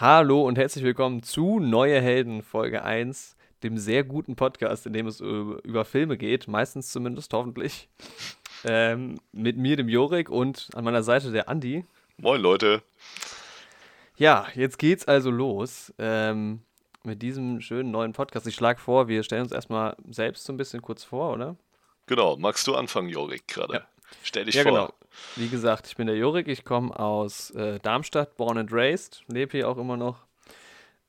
Hallo und herzlich willkommen zu Neue Helden Folge 1, dem sehr guten Podcast, in dem es über Filme geht, meistens zumindest, hoffentlich. Ähm, mit mir, dem Jorik, und an meiner Seite der Andi. Moin, Leute. Ja, jetzt geht's also los ähm, mit diesem schönen neuen Podcast. Ich schlage vor, wir stellen uns erstmal selbst so ein bisschen kurz vor, oder? Genau, magst du anfangen, Jorik, gerade? Ja. Stell dich ja, vor. Genau. Wie gesagt, ich bin der Jorik, ich komme aus äh, Darmstadt, born and raised, lebe hier auch immer noch.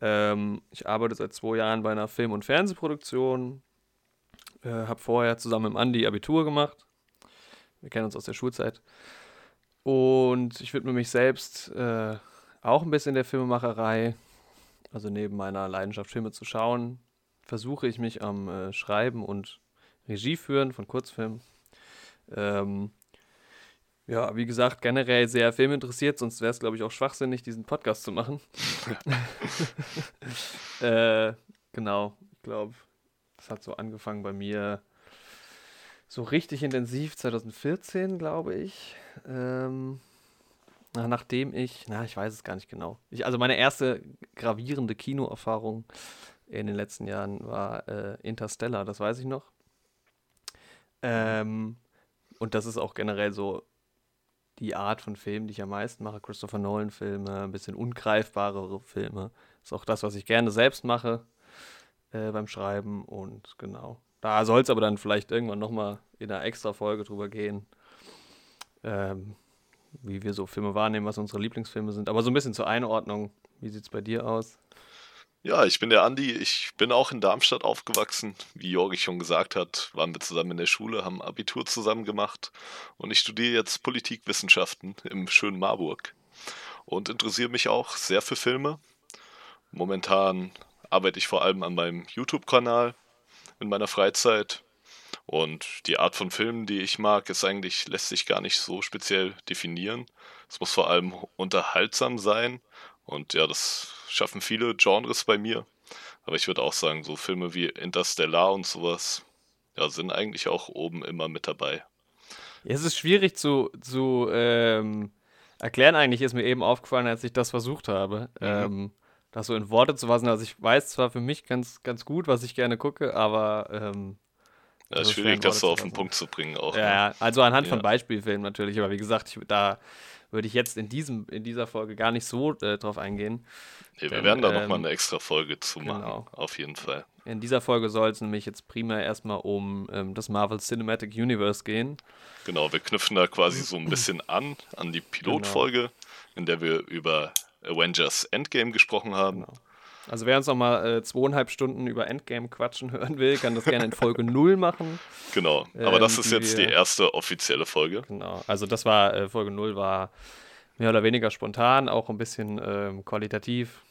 Ähm, ich arbeite seit zwei Jahren bei einer Film- und Fernsehproduktion. Äh, habe vorher zusammen mit Andi Abitur gemacht. Wir kennen uns aus der Schulzeit. Und ich widme mich selbst äh, auch ein bisschen der Filmemacherei. Also neben meiner Leidenschaft, Filme zu schauen, versuche ich mich am äh, Schreiben und Regie führen von Kurzfilmen. Ähm, ja, wie gesagt, generell sehr filminteressiert, sonst wäre es, glaube ich, auch schwachsinnig, diesen Podcast zu machen. äh, genau, ich glaube, das hat so angefangen bei mir so richtig intensiv 2014, glaube ich. Ähm, nachdem ich, na, ich weiß es gar nicht genau. Ich, also meine erste gravierende Kinoerfahrung in den letzten Jahren war äh, Interstellar, das weiß ich noch. Ähm, und das ist auch generell so die Art von Filmen, die ich am meisten mache. Christopher Nolan-Filme, ein bisschen ungreifbarere Filme. Ist auch das, was ich gerne selbst mache äh, beim Schreiben. Und genau. Da soll es aber dann vielleicht irgendwann nochmal in einer extra Folge drüber gehen, ähm, wie wir so Filme wahrnehmen, was unsere Lieblingsfilme sind. Aber so ein bisschen zur Einordnung. Wie sieht es bei dir aus? Ja, ich bin der Andi. Ich bin auch in Darmstadt aufgewachsen. Wie Jorgi schon gesagt hat, waren wir zusammen in der Schule, haben Abitur zusammen gemacht und ich studiere jetzt Politikwissenschaften im schönen Marburg und interessiere mich auch sehr für Filme. Momentan arbeite ich vor allem an meinem YouTube-Kanal in meiner Freizeit und die Art von Filmen, die ich mag, ist eigentlich, lässt sich gar nicht so speziell definieren. Es muss vor allem unterhaltsam sein und ja, das schaffen viele Genres bei mir. Aber ich würde auch sagen, so Filme wie Interstellar und sowas, ja, sind eigentlich auch oben immer mit dabei. Ja, es ist schwierig zu, zu ähm, erklären, eigentlich ist mir eben aufgefallen, als ich das versucht habe. Mhm. Ähm, das so in Worte zu fassen. Also ich weiß zwar für mich ganz, ganz gut, was ich gerne gucke, aber ähm, ja, ist schwierig, das so auf den Punkt zu bringen auch. Ja, ne? also anhand ja. von Beispielfilmen natürlich, aber wie gesagt, ich, da würde ich jetzt in, diesem, in dieser Folge gar nicht so äh, drauf eingehen. Nee, wir denn, werden da ähm, nochmal eine extra Folge zu machen, genau. auf jeden Fall. In dieser Folge soll es nämlich jetzt primär erstmal um ähm, das Marvel Cinematic Universe gehen. Genau, wir knüpfen da quasi so ein bisschen an, an die Pilotfolge, genau. in der wir über Avengers Endgame gesprochen haben. Genau. Also wer uns nochmal äh, zweieinhalb Stunden über Endgame quatschen hören will, kann das gerne in Folge 0 machen. Genau, aber ähm, das ist jetzt wir, die erste offizielle Folge. Genau, also das war, äh, Folge 0 war mehr oder weniger spontan, auch ein bisschen ähm, qualitativ.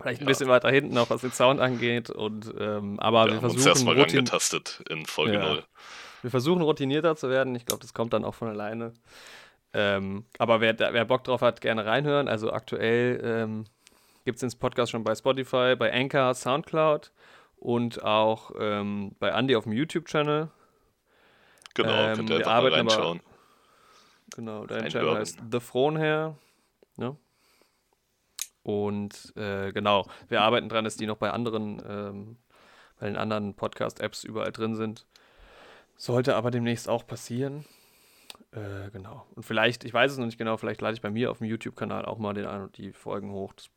Vielleicht ein ja. bisschen weiter hinten, auch was den Sound angeht. Und, ähm, aber wir, wir versuchen. Uns erstmal rangetastet in Folge ja. 0. Wir versuchen routinierter zu werden. Ich glaube, das kommt dann auch von alleine. Ähm, aber wer, wer Bock drauf hat, gerne reinhören. Also aktuell ähm, gibt es den Podcast schon bei Spotify, bei Anchor, Soundcloud und auch ähm, bei Andy auf dem YouTube-Channel. Genau, ähm, könnt ihr wir arbeiten reinschauen. Aber, genau, dein Channel heißt The Frohnherr. Ne? Und äh, genau, wir arbeiten dran, dass die noch bei anderen, ähm, bei den anderen Podcast-Apps überall drin sind. Sollte aber demnächst auch passieren. Äh, genau. Und vielleicht, ich weiß es noch nicht genau, vielleicht lade ich bei mir auf dem YouTube-Kanal auch mal den, die Folgen hoch. Das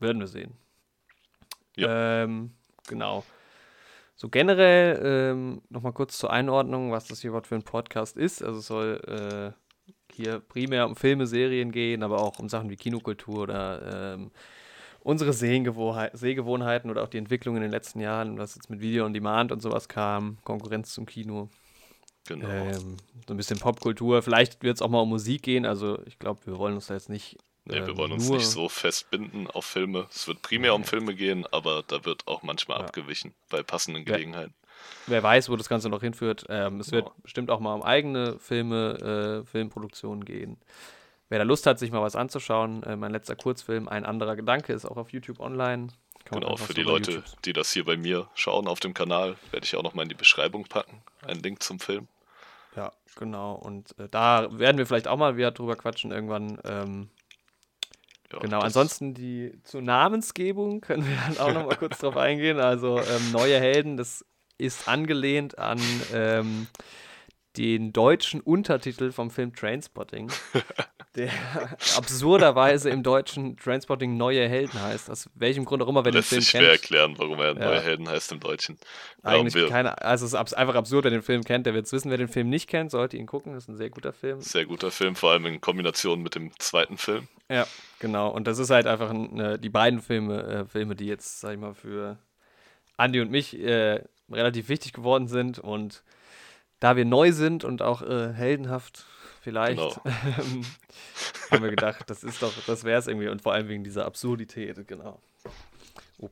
werden wir sehen. Ja. Ähm, genau. So generell ähm, nochmal kurz zur Einordnung, was das hier überhaupt für ein Podcast ist. Also es soll äh, hier primär um Filme, Serien gehen, aber auch um Sachen wie Kinokultur oder ähm, unsere Sehgewohnheiten oder auch die Entwicklung in den letzten Jahren, was jetzt mit Video on Demand und sowas kam, Konkurrenz zum Kino. Genau. Ähm, so ein bisschen Popkultur. Vielleicht wird es auch mal um Musik gehen. Also ich glaube, wir wollen uns da jetzt nicht Nee, wir wollen uns nicht so festbinden auf Filme. Es wird primär um Filme gehen, aber da wird auch manchmal ja. abgewichen bei passenden Gelegenheiten. Wer, wer, weiß, wo das Ganze noch hinführt. Ähm, es wird ja. bestimmt auch mal um eigene Filme, äh, Filmproduktionen gehen. Wer da Lust hat, sich mal was anzuschauen, äh, mein letzter Kurzfilm, Ein anderer Gedanke, ist auch auf YouTube online. genau, für die Leute, YouTube. die das hier bei mir schauen auf dem Kanal, werde ich auch nochmal in die Beschreibung packen. Einen Link zum Film. Ja, genau. Und äh, da werden wir vielleicht auch mal wieder drüber quatschen irgendwann. Ähm, Ja, genau, ansonsten die zur Namensgebung können wir dann auch noch mal kurz drauf eingehen. Also ähm, Neue Helden, das ist angelehnt an ähm, den deutschen Untertitel vom Film Trainspotting, der absurderweise im Deutschen Trainspotting Neue Helden heißt. Aus welchem Grund auch immer, wenn Lässt Film sich schwer erklären, warum er Neue ja. Helden heißt im Deutschen. Eigentlich keine, also es ist einfach absurd, wer den Film kennt, der wird es wissen. Wer den Film nicht kennt, sollte ihn gucken. Das ist ein sehr guter Film. Sehr guter Film, vor allem in Kombination mit dem zweiten Film. Ja, genau. Und das ist halt einfach ein, die beiden Filme, äh, Filme, die jetzt, sag ich mal, für Andy und mich äh, relativ wichtig geworden sind und da wir neu sind und auch äh, heldenhaft vielleicht, genau. Ähm, haben wir gedacht, das ist doch, das wäre es irgendwie und vor allem wegen dieser Absurdität, genau. Oh,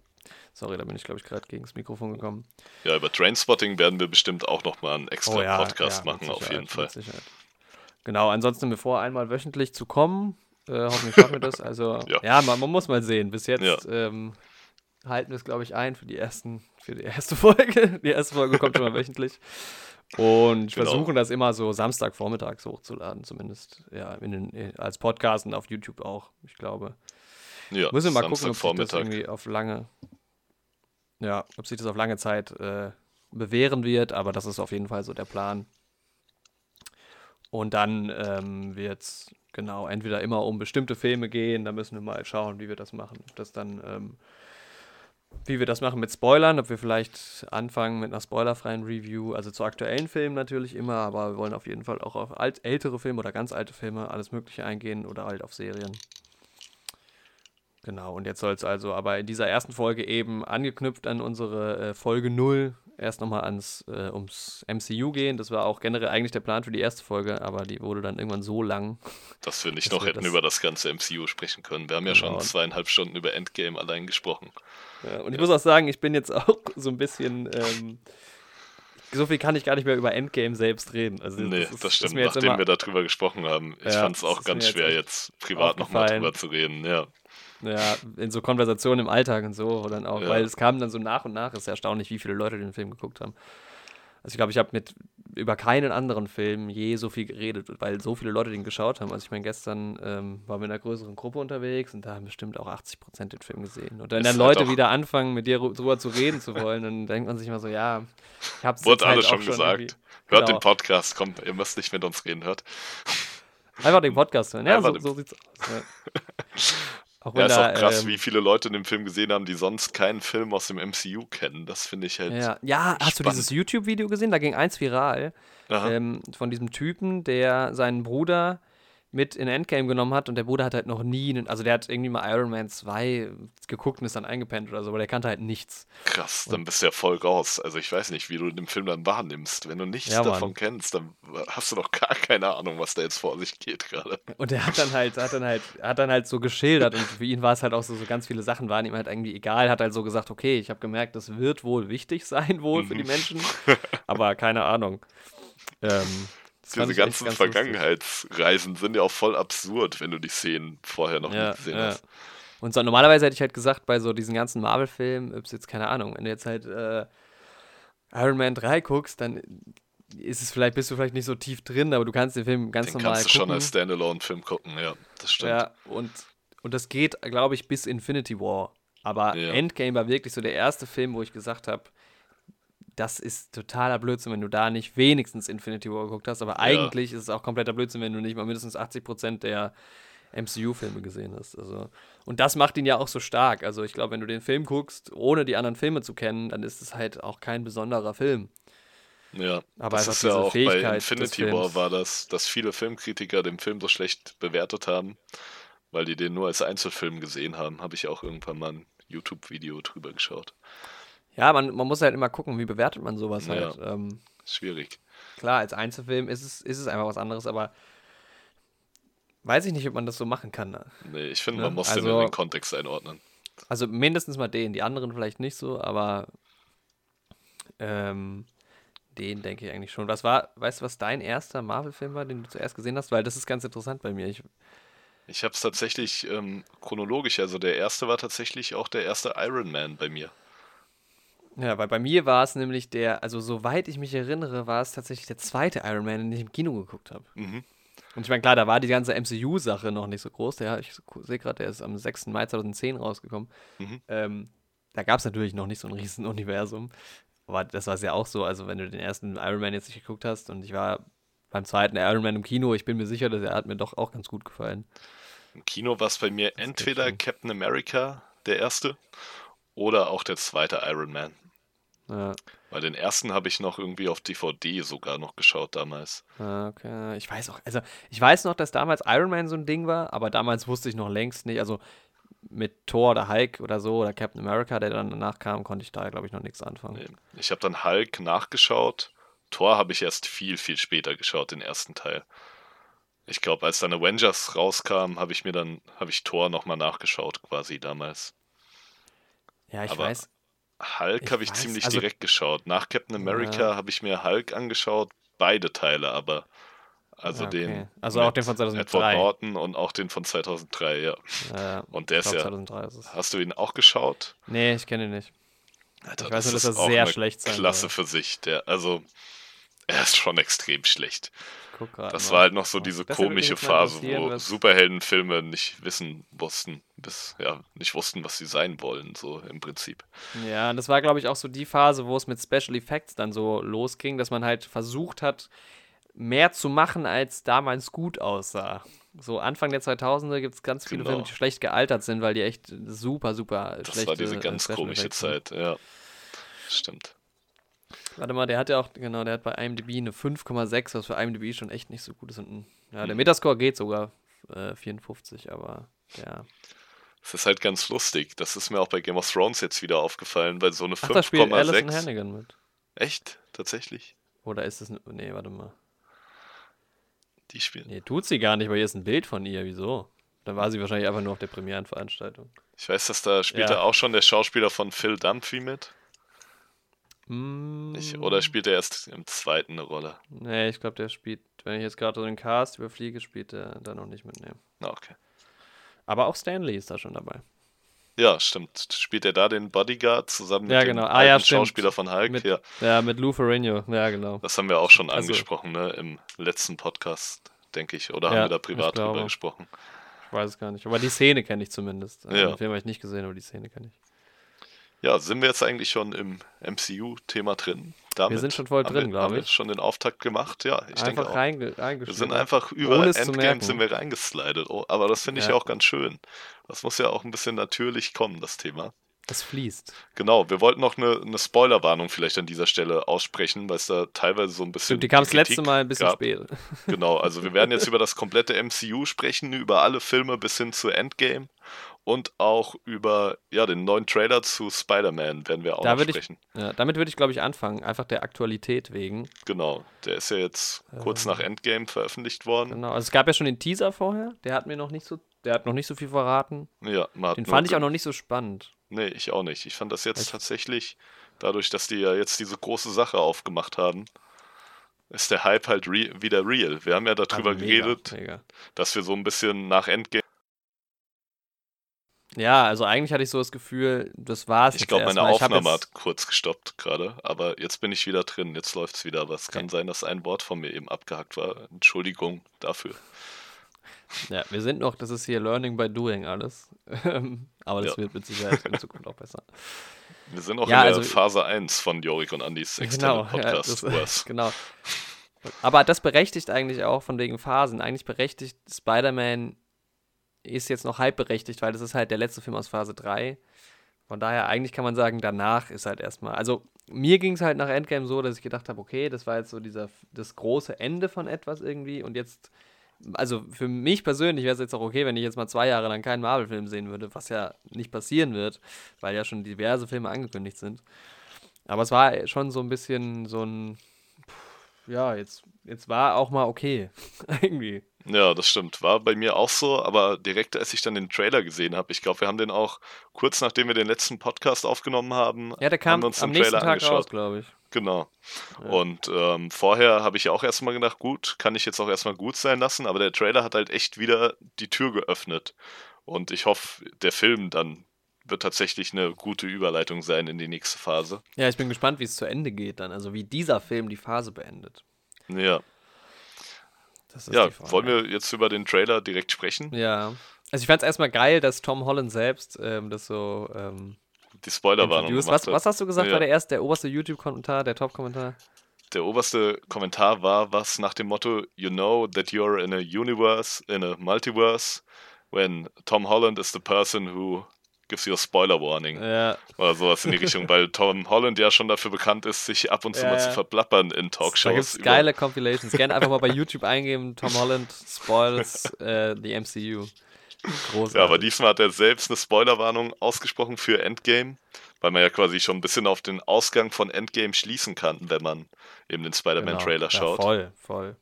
sorry, da bin ich glaube ich gerade gegen das Mikrofon gekommen. Ja, über Trainspotting werden wir bestimmt auch nochmal einen extra oh, ja, Podcast ja, machen, auf jeden Fall. Genau, ansonsten haben wir vor, einmal wöchentlich zu kommen. Äh, hoffentlich schaffen wir das. Also, ja, ja man, man, muss mal sehen. Bis jetzt ähm, halten wir es, glaube ich, ein für die ersten, für die erste Folge. Die erste Folge kommt schon mal wöchentlich. Und genau. versuchen das immer so Samstagvormittags hochzuladen, zumindest. Ja, den, äh, als Podcast und auf YouTube auch, ich glaube. Ja, Müssen wir mal gucken, ob sich das irgendwie auf lange, ja, ob sich das auf lange Zeit äh, bewähren wird, aber das ist auf jeden Fall so der Plan. Und dann ähm, wird es genau entweder immer um bestimmte Filme gehen, da müssen wir mal schauen, wie wir das machen. Ob das dann ähm, wie wir das machen mit Spoilern, ob wir vielleicht anfangen mit einer spoilerfreien Review, also zu aktuellen Filmen natürlich immer, aber wir wollen auf jeden Fall auch auf alt, ältere Filme oder ganz alte Filme, alles Mögliche eingehen oder halt auf Serien. Genau, und jetzt soll es also aber in dieser ersten Folge eben angeknüpft an unsere äh, Folge 0 erst nochmal ans äh, ums MCU gehen. Das war auch generell eigentlich der Plan für die erste Folge, aber die wurde dann irgendwann so lang. Dass wir nicht dass noch wir hätten das über das ganze MCU sprechen können. Wir haben ja genau. schon zweieinhalb Stunden über Endgame allein gesprochen. Ja, und ich muss auch sagen, ich bin jetzt auch so ein bisschen. Ähm, so viel kann ich gar nicht mehr über Endgame selbst reden. Also nee, das, ist, das stimmt, nachdem immer, wir darüber gesprochen haben. Ich ja, fand es auch ganz schwer, jetzt, jetzt privat nochmal drüber zu reden, ja. Ja, in so Konversationen im Alltag und so, dann auch, ja. weil es kam dann so nach und nach, ist ja erstaunlich, wie viele Leute den Film geguckt haben. Also ich glaube, ich habe mit über keinen anderen Film je so viel geredet, weil so viele Leute den geschaut haben. Also ich meine, gestern ähm, waren wir in einer größeren Gruppe unterwegs und da haben bestimmt auch 80 Prozent den Film gesehen. Und wenn dann halt Leute wieder anfangen, mit dir drüber zu reden zu wollen, dann denkt man sich immer so, ja, ich habe es Wurde alles halt schon gesagt. Hört genau. den Podcast, kommt, ihr müsst nicht mit uns reden, hört. Einfach den Podcast hören, ja, so, so sieht's aus. Ja. Auch ja, ist da, auch krass, ähm, wie viele Leute den Film gesehen haben, die sonst keinen Film aus dem MCU kennen. Das finde ich halt. Ja, ja hast spannend. du dieses YouTube-Video gesehen? Da ging eins viral ähm, von diesem Typen, der seinen Bruder mit in Endgame genommen hat und der Bruder hat halt noch nie, also der hat irgendwie mal Iron Man 2 geguckt und ist dann eingepennt oder so, aber der kannte halt nichts. Krass, dann bist du ja voll raus. Also ich weiß nicht, wie du den Film dann wahrnimmst. Wenn du nichts ja, davon kennst, dann hast du doch gar keine Ahnung, was da jetzt vor sich geht gerade. Und er hat dann halt, hat dann halt, hat dann halt so geschildert und für ihn war es halt auch so, so ganz viele Sachen waren ihm halt irgendwie egal, hat halt so gesagt, okay, ich habe gemerkt, das wird wohl wichtig sein wohl für die mhm. Menschen, aber keine Ahnung. Ähm, diese ganzen Vergangenheitsreisen sind ja auch voll absurd, wenn du die Szenen vorher noch ja, nicht gesehen ja. hast. Und so, normalerweise hätte ich halt gesagt, bei so diesen ganzen Marvel-Filmen, ist jetzt keine Ahnung, wenn du jetzt halt äh, Iron Man 3 guckst, dann ist es vielleicht, bist du vielleicht nicht so tief drin, aber du kannst den Film ganz den normal kannst du gucken. schon als Standalone-Film gucken, ja, das stimmt. Ja, und, und das geht, glaube ich, bis Infinity War. Aber ja. Endgame war wirklich so der erste Film, wo ich gesagt habe, das ist totaler Blödsinn, wenn du da nicht wenigstens Infinity War geguckt hast. Aber ja. eigentlich ist es auch kompletter Blödsinn, wenn du nicht mal mindestens 80% der MCU-Filme gesehen hast. Also, und das macht ihn ja auch so stark. Also ich glaube, wenn du den Film guckst, ohne die anderen Filme zu kennen, dann ist es halt auch kein besonderer Film. Ja, aber das ist ja auch Fähigkeit bei Infinity War war das, dass viele Filmkritiker den Film so schlecht bewertet haben, weil die den nur als Einzelfilm gesehen haben. Habe ich auch irgendwann mal ein YouTube-Video drüber geschaut. Ja, man, man muss halt immer gucken, wie bewertet man sowas ja, halt. Ähm, schwierig. Klar, als Einzelfilm ist es, ist es einfach was anderes, aber weiß ich nicht, ob man das so machen kann. Ne? Nee, ich finde, ne? man muss also, den in den Kontext einordnen. Also mindestens mal den, die anderen vielleicht nicht so, aber ähm, den denke ich eigentlich schon. Was war, weißt du, was dein erster Marvel-Film war, den du zuerst gesehen hast? Weil das ist ganz interessant bei mir. Ich, ich habe es tatsächlich ähm, chronologisch, also der erste war tatsächlich auch der erste Iron Man bei mir. Ja, weil bei mir war es nämlich der, also soweit ich mich erinnere, war es tatsächlich der zweite Iron Man, den ich im Kino geguckt habe. Mhm. Und ich meine, klar, da war die ganze MCU-Sache noch nicht so groß. Der, ich sehe gerade, der ist am 6. Mai 2010 rausgekommen. Mhm. Ähm, da gab es natürlich noch nicht so ein riesen Universum. Aber das war es ja auch so. Also, wenn du den ersten Iron Man jetzt nicht geguckt hast und ich war beim zweiten Iron Man im Kino, ich bin mir sicher, dass er hat mir doch auch ganz gut gefallen. Im Kino war es bei mir entweder. Captain America, der erste, oder auch der zweite Iron Man. Ja, Weil den ersten habe ich noch irgendwie auf DVD sogar noch geschaut damals. ja, okay. Ich weiß auch, also ich weiß noch, dass damals Iron Man so ein Ding war, aber damals wusste ich noch längst nicht, also mit Thor oder Hulk oder so oder Captain America, der dann danach kam, konnte ich da, glaube ich, noch nichts anfangen. Nee. Ich habe dann Hulk nachgeschaut. Thor habe ich erst viel, viel später geschaut, den ersten Teil. Ich glaube, als dann Avengers rauskam, habe ich mir dann, habe ich Thor nochmal nachgeschaut, quasi damals. Ja, ich Aber weiß. Hulk habe ich weiß, ziemlich also- direkt geschaut. Nach Captain America Ja. habe ich mir Hulk angeschaut, beide Teile, aber also Ja, okay. den Also auch den von Edward 2003. Norton und auch den von 2003, ja. Ja, Und der ist ja. 2003 ist es. Hast du ihn auch geschaut? Nee, ich kenne ihn nicht. Alter, Ich weiß nur, dass ist er sehr schlecht sein Klasse soll. für sich. Der, also, er ist schon extrem schlecht. Das mal. war halt noch so diese das komische Phase, wo Superheldenfilme nicht wissen wussten, bis, ja, nicht wussten, was sie sein wollen, so im Prinzip. Ja, und das war, glaube ich, auch so die Phase, wo es mit Special Effects dann so losging, dass man halt versucht hat, mehr zu machen, als damals gut aussah. So Anfang der 2000er gibt es ganz viele Genau. Filme, die schlecht gealtert sind, weil die echt super, super Das schlechte war diese äh, ganz komische sind. Zeit, ja. Stimmt. Warte mal, der hat ja auch, genau, der hat bei IMDb eine 5,6, was für IMDb schon echt nicht so gut ist. Und ja, der Mhm. Metascore geht sogar äh, 54, aber ja. Es ist halt ganz lustig. Das ist mir auch bei Game of Thrones jetzt wieder aufgefallen, weil so eine Ach, da spielt Alison 5,6. Hannigan mit. Echt? Tatsächlich? Oder ist es, ne, nee, warte mal. Die spielen. Nee, tut sie gar nicht, weil hier ist ein Bild von ihr. Wieso? Dann war sie wahrscheinlich einfach nur auf der Premierenveranstaltung. Ich weiß, dass da spielt Ja. da auch schon der Schauspieler von Phil Dunphy mit. Mm, Ich, oder spielt er erst im zweiten eine Rolle? Nee, ich glaube, der spielt, wenn ich jetzt gerade so den Cast überfliege, spielt der da noch nicht mitnehmen. Na, okay. Aber auch Stanley ist da schon dabei. Ja, stimmt. Spielt er da den Bodyguard zusammen mit Ja, dem genau. Ah, alten ja. Schauspieler von Hulk? Mit, ja, ja. mit Lou Ferrigno. Ja, genau. das haben wir auch schon Also- angesprochen, ne? Im letzten Podcast, denke ich. Oder Ja, haben wir da privat drüber gesprochen? Ich weiß es gar nicht. Aber die Szene kenne ich zumindest. Ja. Den Film habe ich nicht gesehen, aber die Szene kenne ich. Ja, sind wir jetzt eigentlich schon im MCU-Thema drin? Damit sind schon voll drin, wir, glaub haben wir ich. schon den Auftakt gemacht? Ja, ich denke einfach auch. reinge Wir sind einfach über Endgame sind wir reingeslidet. Oh, aber das finde ich Ja. ja auch ganz schön. Das muss ja auch ein bisschen natürlich kommen, das Thema. Es fließt. Genau, wir wollten noch eine, eine Spoilerwarnung vielleicht an dieser Stelle aussprechen, weil es da teilweise so ein bisschen. Stimmt, die kam das letzte Mal ein bisschen gab. spät. Genau, also wir werden jetzt über das komplette MCU sprechen, über alle Filme bis hin zu Endgame und auch über ja, den neuen Trailer zu Spider-Man werden wir auch Da noch würde ich- sprechen. Ja, damit würde ich, glaube ich, anfangen. Einfach der Aktualität wegen. Genau, der ist ja jetzt kurz Ähm, nach Endgame veröffentlicht worden. Genau. Also es gab ja schon den Teaser vorher. Der hat mir noch nicht so, der hat noch nicht so viel verraten. Ja, man Den fand ich auch noch nicht so spannend. Nee, ich auch nicht. Ich fand das jetzt Ich- tatsächlich, dadurch, dass die ja jetzt diese große Sache aufgemacht haben, ist der Hype halt re wieder real. Wir haben ja darüber Also mega, geredet, Mega. dass wir so ein bisschen nach Endgame. Ja, also eigentlich hatte ich so das Gefühl, das war's. Ich glaube, meine Aufnahme hat kurz gestoppt gerade, aber jetzt bin ich wieder drin. Jetzt läuft's wieder. Aber es kann Okay. sein, dass ein Wort von mir eben abgehackt war. Entschuldigung dafür. Ja, wir sind noch, das ist hier Learning by Doing alles. Aber das Ja. wird mit Sicherheit in Zukunft auch besser. Wir sind auch Ja, in der also- Phase 1 von Jorik und Andys externen Genau, ja, Podcast. das, Tours. genau. Aber das berechtigt eigentlich auch von wegen Phasen. Eigentlich berechtigt Spider-Man ist jetzt noch halb berechtigt, weil das ist halt der letzte Film aus Phase 3. Von daher, eigentlich kann man sagen, danach ist halt erstmal. Also, mir ging es halt nach Endgame so, dass ich gedacht habe, okay, das war jetzt so dieser, das große Ende von etwas irgendwie. Und jetzt, also für mich persönlich wäre es jetzt auch okay, wenn ich jetzt mal zwei Jahre lang keinen Marvel-Film sehen würde, was ja nicht passieren wird, weil ja schon diverse Filme angekündigt sind. Aber es war schon so ein bisschen so ein, ja, jetzt, jetzt war auch mal okay, irgendwie. Ja, das stimmt. War bei mir auch so, aber direkt als ich dann den Trailer gesehen habe, ich glaube, wir haben den auch kurz nachdem wir den letzten Podcast aufgenommen haben, Ja, der haben kam wir uns am den Trailer Tag angeschaut. glaube ich. Genau. Ja. Und ähm, vorher habe ich ja auch erstmal gedacht, gut, kann ich jetzt auch erstmal gut sein lassen, aber der Trailer hat halt echt wieder die Tür geöffnet. Und ich hoffe, der Film dann wird tatsächlich eine gute Überleitung sein in die nächste Phase. Ja, ich bin gespannt, wie es zu Ende geht dann. Also wie dieser Film die Phase beendet. Ja, ja, wollen wir jetzt über den Trailer direkt sprechen? Ja. Also ich fand es erstmal geil, dass Tom Holland selbst ähm, das so ähm, die Spoilerwarnung gemacht was, was hast du gesagt, ja. war der erste, der oberste YouTube-Kommentar, der Top-Kommentar? Der oberste Kommentar war was nach dem Motto, you know that you're in a universe, in a multiverse, when Tom Holland is the person who gives you a spoiler warning. Ja. Oder sowas in die Richtung, weil Tom Holland ja schon dafür bekannt ist, sich ab und zu ja, mal zu verplappern in Talkshows. Da gibt's geile Compilations. Gerne einfach mal bei YouTube eingeben, Tom Holland spoils äh, the MCU. Großartig. Ja, aber diesmal hat er selbst eine Spoilerwarnung ausgesprochen für Endgame, weil man ja quasi schon ein bisschen auf den Ausgang von Endgame schließen kann, wenn man eben den Spider-Man-Trailer genau. schaut. Ja, voll, voll.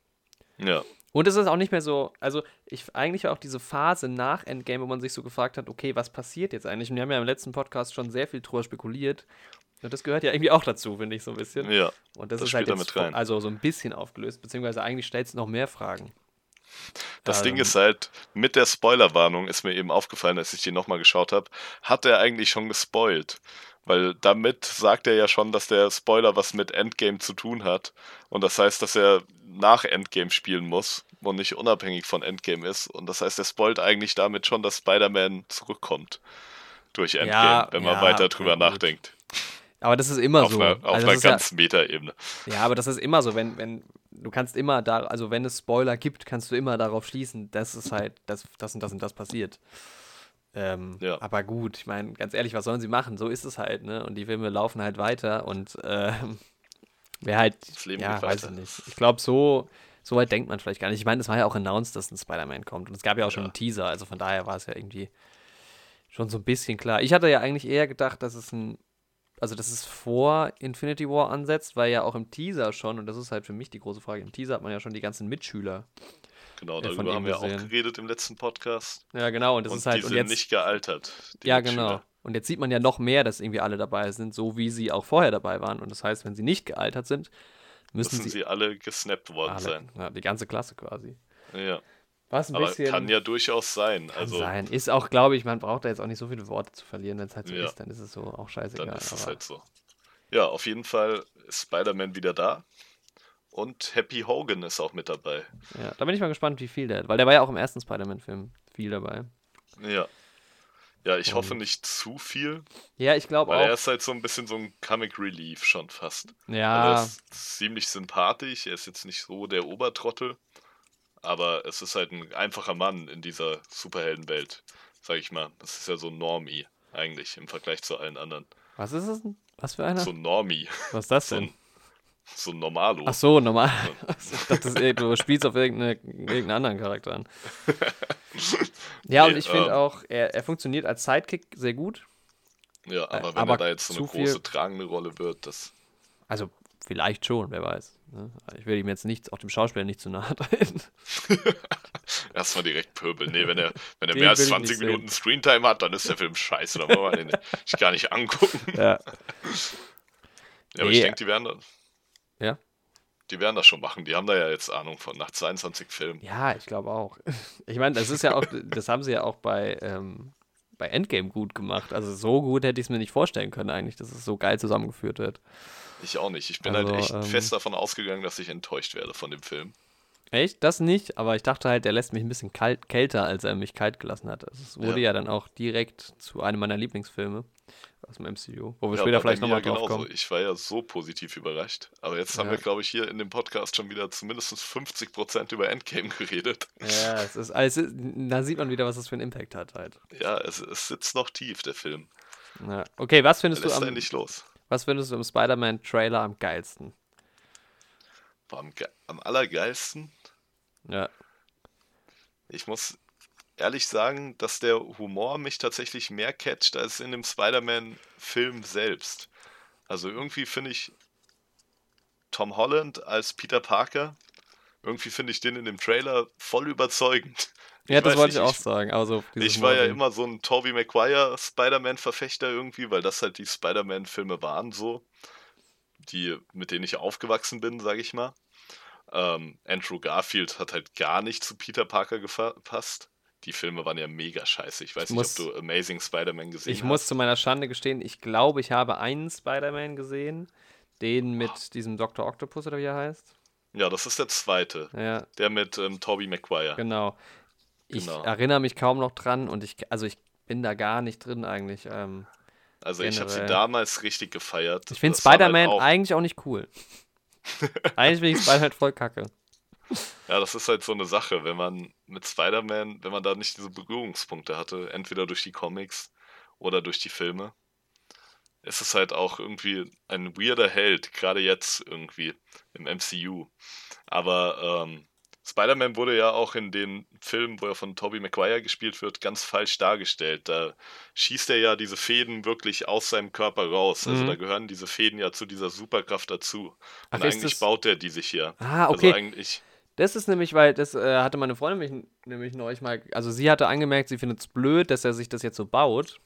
Ja. Und es ist auch nicht mehr so, also ich eigentlich auch diese Phase nach Endgame, wo man sich so gefragt hat, okay, was passiert jetzt eigentlich? Und wir haben ja im letzten Podcast schon sehr viel drüber spekuliert. Und das gehört ja irgendwie auch dazu, finde ich so ein bisschen. Ja. Und das, das ist halt jetzt also so ein bisschen aufgelöst, beziehungsweise eigentlich stellt es noch mehr Fragen. Das ähm, Ding ist halt, mit der Spoilerwarnung ist mir eben aufgefallen, als ich die nochmal geschaut habe, hat er eigentlich schon gespoilt. Weil damit sagt er ja schon, dass der Spoiler was mit Endgame zu tun hat. Und das heißt, dass er nach Endgame spielen muss und nicht unabhängig von Endgame ist. Und das heißt, er spoilt eigentlich damit schon, dass Spider-Man zurückkommt durch Endgame, ja, wenn man ja, weiter drüber okay, nachdenkt. Aber das ist immer auf so. Einer, auf also einer ganz ja, Meta-Ebene. Ja, aber das ist immer so, wenn, wenn, du kannst immer da, also wenn es Spoiler gibt, kannst du immer darauf schließen, dass es halt, dass das und das und das passiert. Ähm, ja. Aber gut, ich meine, ganz ehrlich, was sollen sie machen? So ist es halt, ne? Und die Filme laufen halt weiter und äh, wer halt, das Leben ja, weiß ich nicht. Ich glaube, so, so weit denkt man vielleicht gar nicht. Ich meine, es war ja auch announced, dass ein Spider-Man kommt und es gab ja auch schon ja. einen Teaser, also von daher war es ja irgendwie schon so ein bisschen klar. Ich hatte ja eigentlich eher gedacht, dass es ein also dass es vor Infinity War ansetzt, weil ja auch im Teaser schon, und das ist halt für mich die große Frage, im Teaser hat man ja schon die ganzen Mitschüler. Genau, darüber haben wir gesehen. auch geredet im letzten Podcast. Ja, genau, und das und ist halt. Die sind und jetzt, nicht gealtert. ja, genau. Und jetzt sieht man ja noch mehr, dass irgendwie alle dabei sind, so wie sie auch vorher dabei waren. Und das heißt, wenn sie nicht gealtert sind, müssen, müssen sie, sie alle gesnappt worden alle, sein. Ja, die ganze Klasse quasi. Ja. Was ein Aber bisschen, kann ja durchaus sein. Kann also, sein. Ist auch, glaube ich, man braucht da jetzt auch nicht so viele Worte zu verlieren, wenn es halt so ja. ist, dann ist es so auch scheißegal. Dann ist es halt so. Ja, auf jeden Fall ist Spider-Man wieder da. Und Happy Hogan ist auch mit dabei. Ja, da bin ich mal gespannt, wie viel der hat, weil der war ja auch im ersten Spider-Man-Film viel dabei. Ja. Ja, ich hoffe nicht zu viel. Ja, ich glaube auch. Weil er ist halt so ein bisschen so ein Comic Relief schon fast. Ja. er ist ziemlich sympathisch, er ist jetzt nicht so der Obertrottel. Aber es ist halt ein einfacher Mann in dieser Superheldenwelt, sag ich mal. Das ist ja so ein Normie eigentlich im Vergleich zu allen anderen. Was ist es? Was für einer? So ein Normie. Was ist das denn? So ein Normalo. Ach so, normal. ich dachte, du spielst auf irgendeine, irgendeinen anderen Charakter an. Ja, nee, und ich finde ähm, auch, er, er funktioniert als Sidekick sehr gut. Ja, aber wenn aber er da jetzt so eine große viel, tragende Rolle wird, das. Also Vielleicht schon, wer weiß. Ne? Ich will ihm jetzt nicht, auch dem Schauspieler nicht zu nahe treten. Erstmal direkt pöbeln. Nee, wenn er, wenn er mehr als 20 Minuten Screentime hat, dann ist der Film scheiße. Dann wollen wir den nicht gar nicht angucken. Ja. ja aber nee. ich denke, die werden das. Ja? Die werden das schon machen. Die haben da ja jetzt Ahnung von nach 22 Filmen. Ja, ich glaube auch. Ich meine, das ist ja auch, das haben sie ja auch bei, ähm, bei Endgame gut gemacht. Also so gut hätte ich es mir nicht vorstellen können, eigentlich, dass es so geil zusammengeführt wird. Ich auch nicht. Ich bin halt also, halt echt ähm, fest davon ausgegangen, dass ich enttäuscht werde von dem Film. Echt? Das nicht, aber ich dachte halt, der lässt mich ein bisschen kalt, kälter, als er mich kalt gelassen hat. Also es wurde ja. ja. dann auch direkt zu einem meiner Lieblingsfilme aus dem MCU, wo wir ja, später vielleicht nochmal drauf kommen. Ich war ja so positiv überrascht. Aber jetzt haben wir, glaube ich, hier in dem Podcast schon wieder zumindest 50% über Endgame geredet. Ja, es ist, also, da sieht man wieder, was das für einen Impact hat halt. Ja, es, es sitzt noch tief, der Film. Ja. Okay, was findest du am... nicht los. Was findest du im Spider-Man-Trailer am geilsten? Boah, am, am allergeilsten? Ja. Ich muss ehrlich sagen, dass der Humor mich tatsächlich mehr catcht als in dem Spider-Man-Film selbst. Also irgendwie finde ich Tom Holland als Peter Parker, irgendwie finde ich den in dem Trailer voll überzeugend. Ja, das wollte ich auch sagen. Also ich war ja immer so ein Tobey Maguire Spider-Man-Verfechter irgendwie, weil das halt die Spider-Man-Filme waren so, die, mit denen ich aufgewachsen bin, sage ich mal. Ähm, Andrew Garfield hat halt gar nicht zu Peter Parker gepasst. Die Filme waren ja mega scheiße. Ich weiß ich nicht, muss, ob du Amazing Spider-Man gesehen ich hast. Ich muss zu meiner Schande gestehen, ich glaube, ich habe einen Spider-Man gesehen, den mit oh. diesem Dr. Octopus oder wie er heißt. Ja, das ist der zweite. Ja, Der mit ähm, Tobey Maguire. genau. Ich Genau. erinnere mich kaum noch dran und ich, also ich bin da gar nicht drin eigentlich. Ähm, Also ich habe sie generell. damals richtig gefeiert. ich finde halt Spider-Man auch- eigentlich auch nicht cool. eigentlich finde ich Spider-Man voll kacke. Ja, das ist halt so eine Sache, wenn man mit Spider-Man, wenn man da nicht diese Berührungspunkte hatte, entweder durch die Comics oder durch die Filme, ist es halt auch irgendwie ein weirder Held, gerade jetzt irgendwie im MCU. Aber ähm, Spider-Man wurde ja auch in den Filmen, wo er von Tobey Maguire gespielt wird, ganz falsch dargestellt. Da schießt er ja diese Fäden wirklich aus seinem Körper raus. Also Mhm. da gehören diese Fäden ja zu dieser Superkraft dazu. Ach, Und eigentlich das- baut er die sich hier. Ah, Also okay. eigentlich. Das ist nämlich, weil das äh, hatte meine Freundin mich, nämlich neulich mal, also sie hatte angemerkt, sie findet es blöd, dass er sich das jetzt so baut.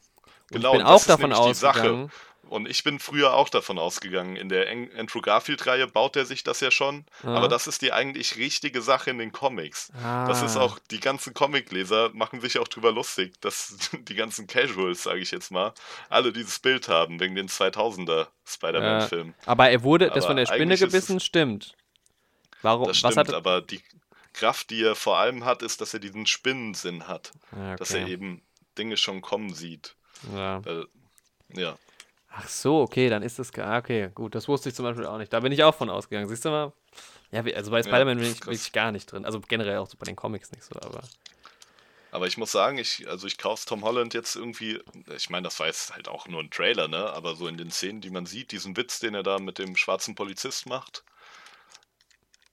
Und Genau, ich bin auch ist davon nämlich die Sache. ausgegangen. Und ich bin früher auch davon ausgegangen. In der Andrew Garfield-Reihe baut er sich das ja schon. Ja. Aber das ist die eigentlich richtige Sache in den Comics. Das ist Ah. auch, die ganzen Comicleser machen sich auch drüber lustig, dass die ganzen Casuals, sage ich jetzt mal, alle dieses Bild haben, wegen den 2000er Spider-Man-Filmen. Aber er wurde, das von der Spinne gebissen, stimmt. Warum? Das was stimmt, hat aber die Kraft, die er vor allem hat, ist, dass er diesen Spinnensinn hat. Ja, Dass er okay. eben Dinge schon kommen sieht. ja. Weil, ja. Ach so, okay, dann ist das. ah, Okay, gut, das wusste ich zum Beispiel auch nicht. Da bin ich auch von ausgegangen. Siehst du mal? Ja, also bei Spider-Man bin das ich krass. wirklich gar nicht drin. Also generell auch so bei den Comics nicht so, aber. Aber ich muss sagen, ich, also ich kaufe Tom Holland jetzt irgendwie, ich meine, das war jetzt halt auch nur ein Trailer, ne? Aber so in den Szenen, die man sieht, diesen Witz, den er da mit dem schwarzen Polizist macht,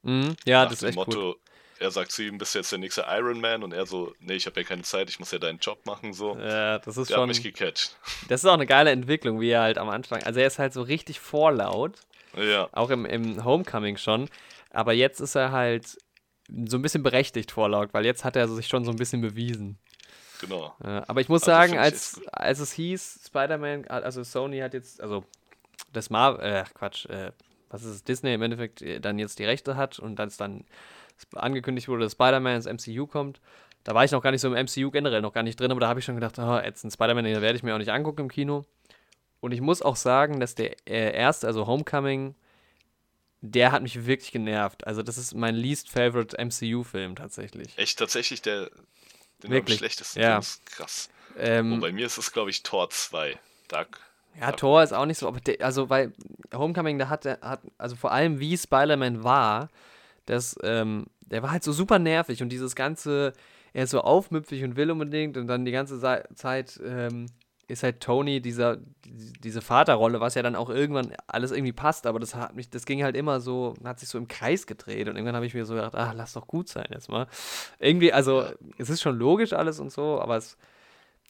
Mhm, ja, nach das ist echt Motto, gut. er sagt zu ihm, bist du jetzt der nächste Iron Man? Und er so, nee, ich habe ja keine Zeit, ich muss ja deinen Job machen, so. Ja, das ist Der hat schon. mich gecatcht. Das ist auch eine geile Entwicklung, wie er halt am Anfang. Also er ist halt so richtig vorlaut. Ja, Auch im, im Homecoming schon. Aber jetzt ist er halt so ein bisschen berechtigt vorlaut, weil jetzt hat er sich schon so ein bisschen bewiesen. genau. Ja, aber ich muss Also sagen, ich als, als es hieß, Spider-Man, also Sony hat jetzt, also das Marvel, äh, Quatsch, äh, was ist es, Disney im Endeffekt äh, dann jetzt die Rechte hat und als dann angekündigt wurde, dass Spider-Man ins MCU kommt, da war ich noch gar nicht so im MCU generell noch gar nicht drin, aber da habe ich schon gedacht, oh, jetzt ein Spider-Man, den werde ich mir auch nicht angucken im Kino. Und ich muss auch sagen, dass der äh, erste, also Homecoming, der hat mich wirklich genervt. Also das ist mein least favorite MCU-Film tatsächlich. Echt tatsächlich der, den Wirklich, am schlechtesten ja. Krass. Ähm, Und bei mir ist es, glaube ich, Tor 2. Da, Ja, Thor ist auch nicht so, aber der, also weil Homecoming, da hat er, hat, also vor allem wie Spider-Man war, das, ähm, der war halt so super nervig und dieses ganze, er ist so aufmüpfig und will unbedingt und dann die ganze Zeit ähm, ist halt Tony dieser, die- diese Vaterrolle, was ja dann auch irgendwann alles irgendwie passt, aber das hat mich, das ging halt immer so, hat sich so im Kreis gedreht und irgendwann habe ich mir so gedacht, ach, lass doch gut sein jetzt mal. Irgendwie, also, es ist schon logisch alles und so, aber es,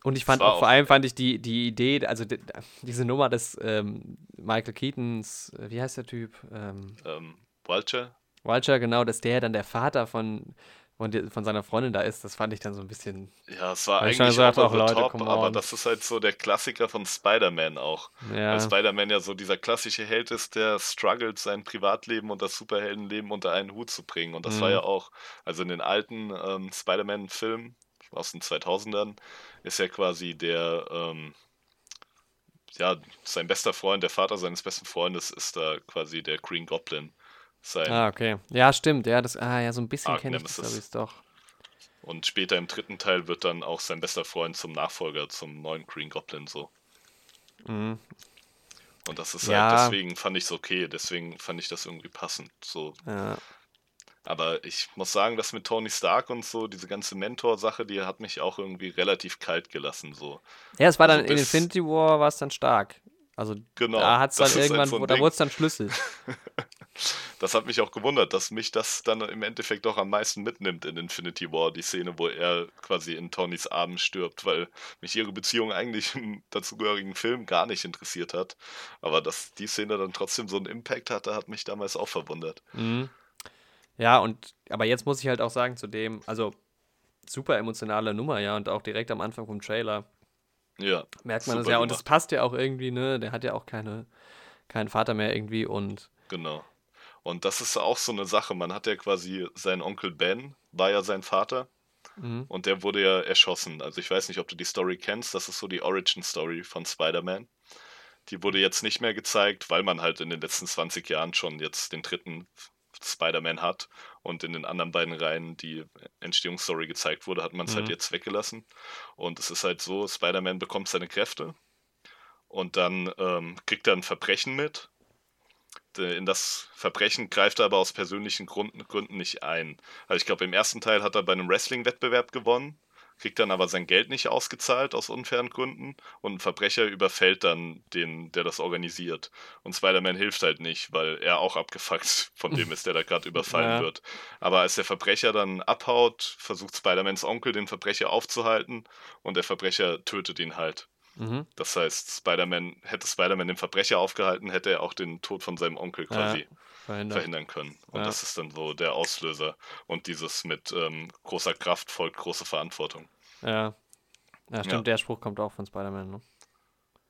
und ich fand war auch, vor allem fand ich die, die Idee, also die, diese Nummer des ähm, Michael Keatons, äh, wie heißt der Typ? Ähm, ähm, Vulture? Walcher, genau, dass der dann der Vater von, von, von seiner Freundin da ist, das fand ich dann so ein bisschen, Ja, es war eigentlich gesagt, auch Leute, top, aber das ist halt so der Klassiker von Spider-Man auch. ja, Weil Spider-Man ja so dieser klassische Held ist, der struggelt, sein Privatleben und das Superheldenleben unter einen Hut zu bringen. Und das war Mhm. ja auch, also in den alten ähm, Spider-Man-Filmen aus den 2000ern, ist ja quasi der, ähm, ja, sein bester Freund, der Vater seines besten Freundes ist da quasi der Green Goblin. Sein, ah, okay. Ja, stimmt, ja, das, ah, ja, so ein bisschen kenne ich das, glaube ich, doch. Und später im dritten Teil wird dann auch sein bester Freund zum Nachfolger, zum neuen Green Goblin so. Mhm. Und das ist Ja. halt, deswegen fand ich es okay, deswegen fand ich das irgendwie passend. So. Ja. Aber ich muss sagen, das mit Tony Stark und so, diese ganze Mentor-Sache, die hat mich auch irgendwie relativ kalt gelassen. So. ja, es war dann Also in bis- Infinity War war es dann stark. Also Genau. da hat es dann halt irgendwann, so da wurde es dann Schlüssel. Das hat mich auch gewundert, dass mich das dann im Endeffekt auch am meisten mitnimmt in Infinity War, die Szene, wo er quasi in Tonys Armen stirbt, weil mich ihre Beziehung eigentlich im dazugehörigen Film gar nicht interessiert hat. Aber dass die Szene dann trotzdem so einen Impact hatte, hat mich damals auch verwundert. Mhm. Ja, und aber jetzt muss ich halt auch sagen, zu dem, also super emotionale Nummer, ja, und auch direkt am Anfang vom Trailer Ja. merkt man das ja. Und Nummer. das passt ja auch irgendwie, ne? Der hat ja auch keine, keinen Vater mehr irgendwie und Genau. Und das ist auch so eine Sache. Man hat ja quasi seinen Onkel Ben, war ja sein Vater, mhm. und der wurde ja erschossen. Also ich weiß nicht, ob du die Story kennst. Das ist so die Origin-Story von Spider-Man. Die wurde jetzt nicht mehr gezeigt, weil man halt in den letzten 20 Jahren schon jetzt den dritten Spider-Man hat. Und in den anderen beiden Reihen, die Entstehungsstory gezeigt wurde, hat man es halt Mhm. jetzt weggelassen. Und es ist halt so, Spider-Man bekommt seine Kräfte und dann ähm, kriegt er ein Verbrechen mit. In das Verbrechen greift er aber aus persönlichen Gründen, Gründen nicht ein. Also ich glaube, im ersten Teil hat er bei einem Wrestling-Wettbewerb gewonnen, kriegt dann aber sein Geld nicht ausgezahlt aus unfairen Gründen und ein Verbrecher überfällt dann den, der das organisiert. Und Spider-Man hilft halt nicht, weil er auch abgefuckt von dem ist, der da gerade überfallen Ja. wird. Aber als der Verbrecher dann abhaut, versucht Spider-Mans Onkel den Verbrecher aufzuhalten und der Verbrecher tötet ihn halt. Mhm. Das heißt, Spider-Man, hätte Spider-Man den Verbrecher aufgehalten, hätte er auch den Tod von seinem Onkel quasi Verhindert. Verhindern können. Und Ja. das ist dann so der Auslöser. Und dieses mit ähm, großer Kraft folgt große Verantwortung. Ja. Ja, stimmt, Ja. der Spruch kommt auch von Spider-Man, ne?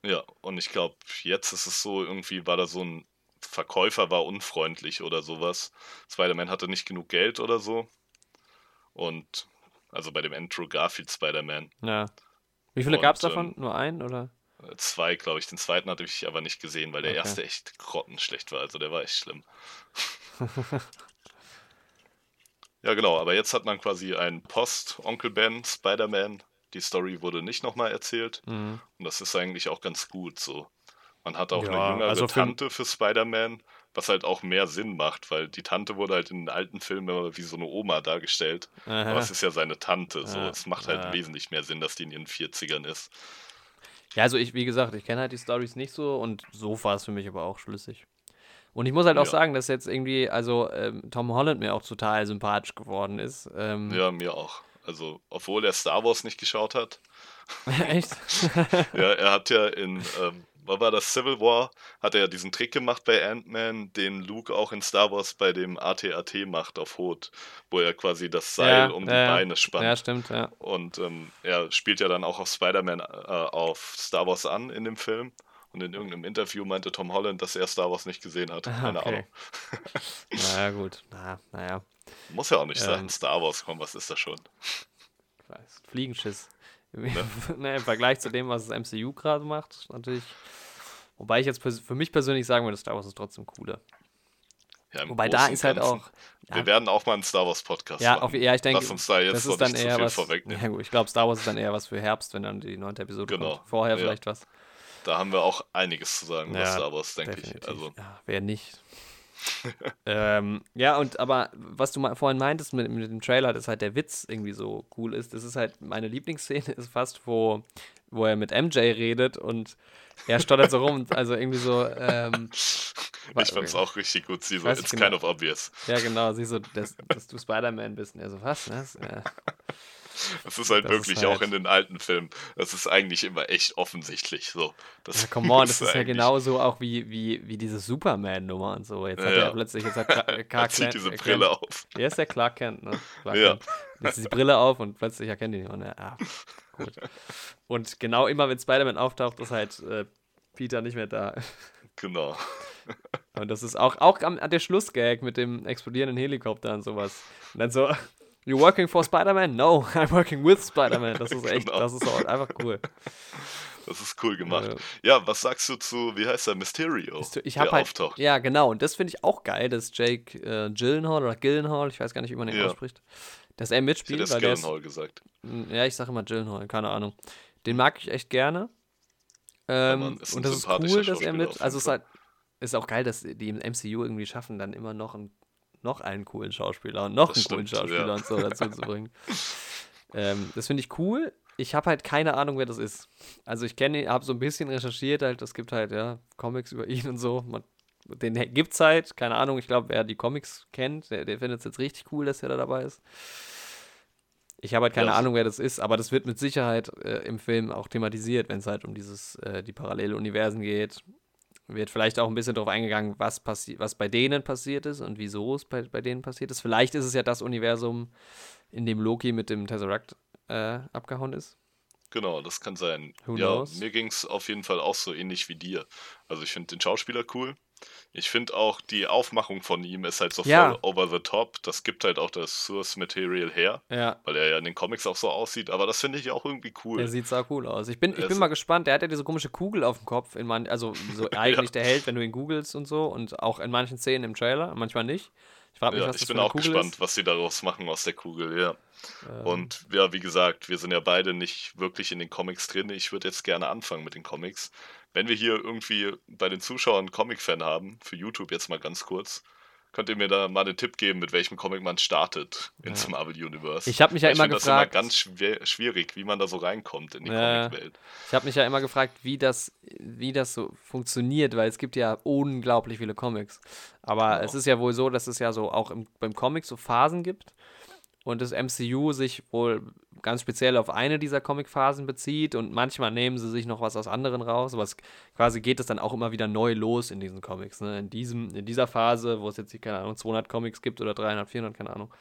Ja, und ich glaube, jetzt ist es so, irgendwie war da so ein Verkäufer war unfreundlich oder sowas. Spider-Man hatte nicht genug Geld oder so. Und also bei dem Andrew Garfield Spider-Man. Ja. Wie viele gab es davon? ähm, Nur einen, oder? Zwei, glaube ich. Den zweiten hatte ich aber nicht gesehen, weil der Okay. erste echt grottenschlecht war. Also der war echt schlimm. ja, genau. Aber jetzt hat man quasi einen Post-Onkel Ben, Spider-Man. Die Story wurde nicht nochmal erzählt. Mhm. Und das ist eigentlich auch ganz gut so. Man hat auch Ja, eine jüngere also für- Tante für Spider-Man, was halt auch mehr Sinn macht, weil die Tante wurde halt in den alten Filmen immer wie so eine Oma dargestellt. Aha. Aber es ist ja seine Tante. So. Ja, Es macht halt ja. wesentlich mehr Sinn, dass die in ihren 40ern ist. Ja, also ich, wie gesagt, ich kenne halt die Stories nicht so und so war es für mich aber auch schlüssig. Und ich muss halt auch Ja. sagen, dass jetzt irgendwie, also ähm, Tom Holland mir auch total sympathisch geworden ist. Ähm, Ja, mir auch. Also, obwohl er Star Wars nicht geschaut hat. Echt? Ja, er hat ja in, ähm, was war das, Civil War, hat er ja diesen Trick gemacht bei Ant-Man, den Luke auch in Star Wars bei dem AT-AT macht auf Hoth, wo er quasi das Seil Ja, um die ja, Beine spannt. ja, stimmt, ja. Und ähm, er spielt ja dann auch auf Spider-Man äh, auf Star Wars an in dem Film. Und in irgendeinem Interview meinte Tom Holland, dass er Star Wars nicht gesehen hat. Ah, Keine okay. Ahnung. Naja, gut. Na, naja. Muss ja auch nicht sein. Ähm. Star Wars, komm, was ist das schon? Fliegenschiss. Ne? ne, Im Vergleich zu dem, was das MCU gerade macht, natürlich. Wobei ich jetzt für mich persönlich sagen würde, Star Wars ist trotzdem cooler. Ja, Wobei da ist halt Ganzen. auch. Wir Ja, werden auch mal einen Star Wars Podcast ja, machen. auf, ja, ich denke, Lass uns da jetzt das ist dann eher viel was. vorwegnehmen. Ja, gut, ich glaube, Star Wars ist dann eher was für Herbst, wenn dann die neunte Episode Genau, kommt. Vorher ja. vielleicht was. Da haben wir auch einiges zu sagen über Ja, Star Wars, denke ich. Also, Ja, wer nicht. Ähm, ja, und aber was du mal vorhin meintest mit, mit dem Trailer, dass halt der Witz irgendwie so cool ist, das ist halt meine Lieblingsszene, ist fast, wo, wo er mit MJ redet und er stottert so rum, also irgendwie so, ähm, ich fand es auch richtig gut. Sie so, it's nicht kind genau. of obvious. ja genau, sie so, dass, dass du Spider-Man bist und er so, was? Was? Ja. Das ist halt Das ist wirklich halt- auch in den alten Filmen. Das ist eigentlich immer echt offensichtlich. So, das, Ja, come on, das ist ja eigentlich- genauso auch wie, wie, wie diese Superman-Nummer und so. Jetzt hat Ja. er plötzlich, jetzt hat Clark, Clark zieht Kent- diese erkennt- Brille auf. Der ist der Clark Kent, ne? Clark Ja. Kent. Jetzt ist die Brille auf und plötzlich erkennt ihn jemand. Ja, ah, gut. Und genau immer, wenn Spider-Man auftaucht, ist halt äh, Peter nicht mehr da. Genau. Und das ist auch, auch am, an der Schlussgag mit dem explodierenden Helikopter und sowas. Und dann so, You're working for Spider-Man? No, I'm working with Spider-Man. Das ist echt, Genau. das ist auch einfach cool. Das ist cool gemacht. Ja. Ja, was sagst du zu, wie heißt der, Mysterio, Ich der habe halt, auftaucht? ja genau, und das finde ich auch geil, dass Jake äh, Gyllenhaal oder Gyllenhaal, ich weiß gar nicht, wie man den Ja. ausspricht, dass er Ich hätte mitspielt, weil der Gyllenhaal gesagt. Ja, ich sage immer Gyllenhaal, keine Ahnung. Den mag ich echt gerne. Ähm, ein und das ist cool, dass er mit. Also es ist halt, ist auch geil, dass die im MCU irgendwie schaffen, dann immer noch einen, noch einen coolen Schauspieler und noch Das einen coolen stimmt, Schauspieler ja. und so dazu zu bringen. ähm, das finde ich cool. Ich habe halt keine Ahnung, wer das ist. Also ich kenne, habe so ein bisschen recherchiert, halt, es gibt halt ja Comics über ihn und so. Man, den gibt's halt, keine Ahnung. Ich glaube, wer die Comics kennt, der, der findet es jetzt richtig cool, dass er da dabei ist. Ich habe halt keine Ja, Ahnung, wer das ist, aber das wird mit Sicherheit äh, im Film auch thematisiert, wenn es halt um dieses, äh, die parallele Universen geht. Wird vielleicht auch ein bisschen darauf eingegangen, was, passi was bei denen passiert ist und wieso es bei, bei denen passiert ist. Vielleicht ist es ja das Universum, in dem Loki mit dem Tesseract äh, abgehauen ist. Genau, das kann sein. Who ja, knows? mir ging es auf jeden Fall auch so ähnlich wie dir. Also ich finde den Schauspieler cool. Ich finde auch die Aufmachung von ihm ist halt so Ja. voll over the top. Das gibt halt auch das Source Material her, Ja, weil er ja in den Comics auch so aussieht. Aber das finde ich auch irgendwie cool. der sieht sau cool aus. Ich bin, ich Er bin mal gespannt. Der hat ja diese komische Kugel auf dem Kopf. In man, also so eigentlich der Held, wenn du ihn googelst und so. Und auch in manchen Szenen im Trailer, manchmal nicht. Ich mich, Ja, ich bin auch gespannt, ist. was sie daraus machen aus der Kugel, ja. Ähm, Und ja, wie gesagt, wir sind ja beide nicht wirklich in den Comics drin. Ich würde jetzt gerne anfangen mit den Comics. Wenn wir hier irgendwie bei den Zuschauern einen Comic-Fan haben, für YouTube jetzt mal ganz kurz, könnt ihr mir da mal einen Tipp geben, mit welchem Comic man startet ins Ja. Marvel Universe? Ich habe mich ja Weil ich immer finde das gefragt, immer ganz schwierig, wie man da so reinkommt in die Ja. Comicwelt. ich habe mich ja immer gefragt, wie das, wie das so funktioniert, weil es gibt ja unglaublich viele Comics. Aber Genau. es ist ja wohl so, dass es ja so auch im, beim Comic so Phasen gibt und das MCU sich wohl ganz speziell auf eine dieser Comic-Phasen bezieht und manchmal nehmen sie sich noch was aus anderen raus, aber es quasi geht es dann auch immer wieder neu los in diesen Comics. Ne? In, diesem, in dieser Phase, wo es jetzt, keine Ahnung, 200 Comics gibt oder 300, 400, keine Ahnung,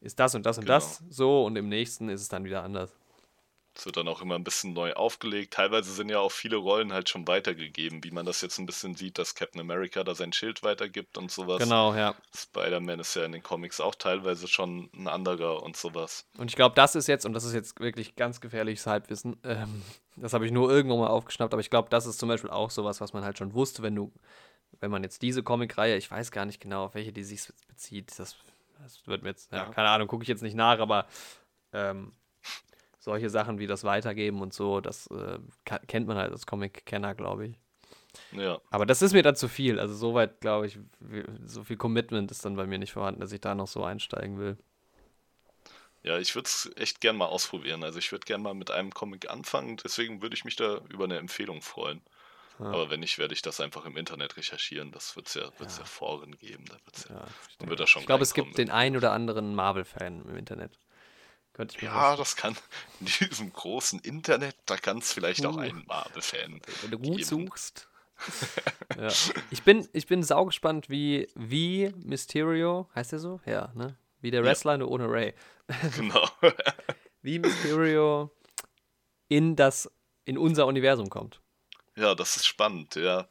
ist das und das und Genau. das so und im nächsten ist es dann wieder anders. Es wird dann auch immer ein bisschen neu aufgelegt. Teilweise sind ja auch viele Rollen halt schon weitergegeben, wie man das jetzt ein bisschen sieht, dass Captain America da sein Schild weitergibt und sowas. Genau, ja. Spider-Man ist ja in den Comics auch teilweise schon ein anderer und sowas. Und ich glaube, das ist jetzt, und das ist jetzt wirklich ganz gefährliches Halbwissen, ähm, das habe ich nur irgendwo mal aufgeschnappt, aber ich glaube, das ist zum Beispiel auch sowas, was man halt schon wusste, wenn du, wenn man jetzt diese Comicreihe, ich weiß gar nicht genau, auf welche die sich bezieht, das, das wird mir jetzt, ja, Ja. keine Ahnung, gucke ich jetzt nicht nach, aber ähm, solche Sachen wie das Weitergeben und so, das äh, kennt man halt als Comic-Kenner, glaube ich. Ja, Aber das ist mir dann zu viel, also soweit, glaube ich, so viel Commitment ist dann bei mir nicht vorhanden, dass ich da noch so einsteigen will. ja, ich würde es echt gern mal ausprobieren. Also ich würde gern mal mit einem Comic anfangen, deswegen würde ich mich da über eine Empfehlung freuen. Ja. Aber wenn nicht, werde ich das einfach im Internet recherchieren. Das wird es ja, wird's ja. Ja. Foren geben. Da wird's ja. Ja, wird das schon Ich glaube, es gibt den einen oder anderen Marvel-Fan im Internet. Könnte ich mir Ja, vorstellen. das kann in diesem großen Internet, da kann es vielleicht auch Uh. einen Marvel-Fan. Wenn du gut geben. suchst. ja. Ich bin, ich bin saugespannt, wie, wie Mysterio, heißt der so? Ja, ne? Wie der Ja. Wrestler, nur ohne Ray. Genau. Wie Mysterio in das, in unser Universum kommt. ja, das ist spannend, ja.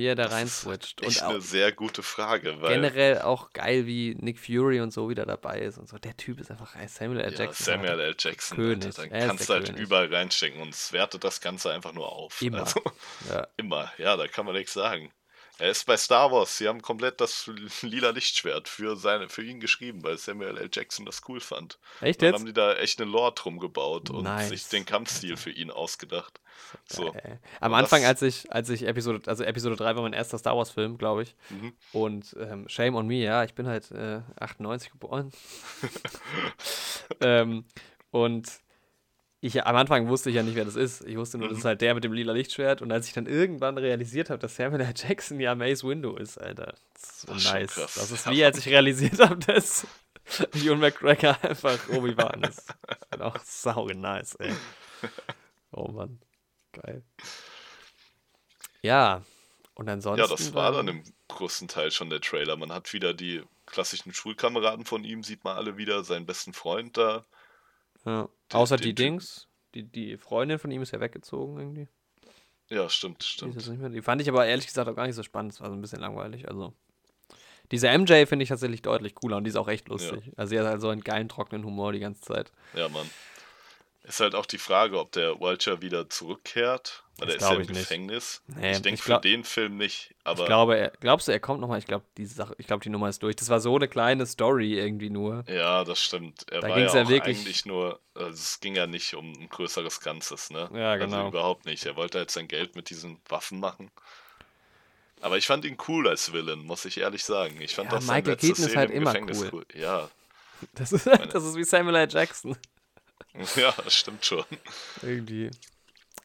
Wie er da Das rein ist switcht. Echt Und auch eine sehr gute Frage, weil generell auch geil, wie Nick Fury und so wieder dabei ist und so. Der Typ ist einfach. Samuel L. ja, Jackson. Samuel L. Jackson, König. Alter, dann Er ist kannst du der halt König. überall reinstecken und es wertet das Ganze einfach nur auf. Immer. Also, Ja. immer, ja, da kann man nichts sagen. Er ist bei Star Wars, sie haben komplett das lila Lichtschwert für, seine, für ihn geschrieben, weil Samuel L. Jackson das cool fand. Echt Dann jetzt? haben die da echt eine Lore drum gebaut und Nice. sich den Kampfstil für ihn ausgedacht. So. Geil. Am Anfang, als ich, als ich Episode, also Episode 3 war mein erster Star Wars-Film, glaube ich. Mhm. Und ähm, Shame on me, ja, ich bin halt äh, 98 geboren. ähm, und ich am Anfang wusste ich ja nicht, wer das ist. Ich wusste nur, das Mhm. ist halt der mit dem lila Lichtschwert. Und als ich dann irgendwann realisiert habe, dass Samuel L. Jackson ja Mace Window ist, Alter, das ist so Das schon nice. krass. Das ist wie, als ich realisiert habe, dass Ewan McGregor einfach Obi-Wan ist. Das ist halt auch sau nice, ey. Oh Mann, geil. Ja, und ansonsten. Ja, das war dann ähm, im größten Teil schon der Trailer. Man hat wieder die klassischen Schulkameraden von ihm, sieht man alle wieder, seinen besten Freund da. Ja. Außer die Typen. Dings. Die, die Freundin von ihm ist ja weggezogen irgendwie. Ja, stimmt, Die, stimmt. nicht mehr. die fand ich aber ehrlich gesagt auch gar nicht so spannend. Das war so ein bisschen langweilig. Also. Diese MJ finde ich tatsächlich deutlich cooler und die ist auch echt lustig. Also sie hat halt so einen geilen, trockenen Humor die ganze Zeit. Ja, Mann. Ist halt auch die Frage, ob der Vulture wieder zurückkehrt. Weil Das der ist glaub im. Gefängnis. Nee, ich denke für glaub- den Film nicht. Aber ich glaube, er, glaubst du, er kommt nochmal? Ich glaube, diese Sache, ich glaube, die Nummer ist durch. Das war so eine kleine Story irgendwie nur. ja, das stimmt. Er Da war ja, ja wirklich- eigentlich nur, also es ging ja nicht um ein größeres Ganzes, ne? Ja, genau. Also überhaupt nicht. Er wollte halt sein Geld mit diesen Waffen machen. Aber ich fand ihn cool als Villain, muss ich ehrlich sagen. Ich fand Ja, seine Michael Keaton ist Szene halt im immer Gefängnis cool. Ja, Das ist, das ist wie Samuel L. Jackson. ja, das stimmt schon. Irgendwie.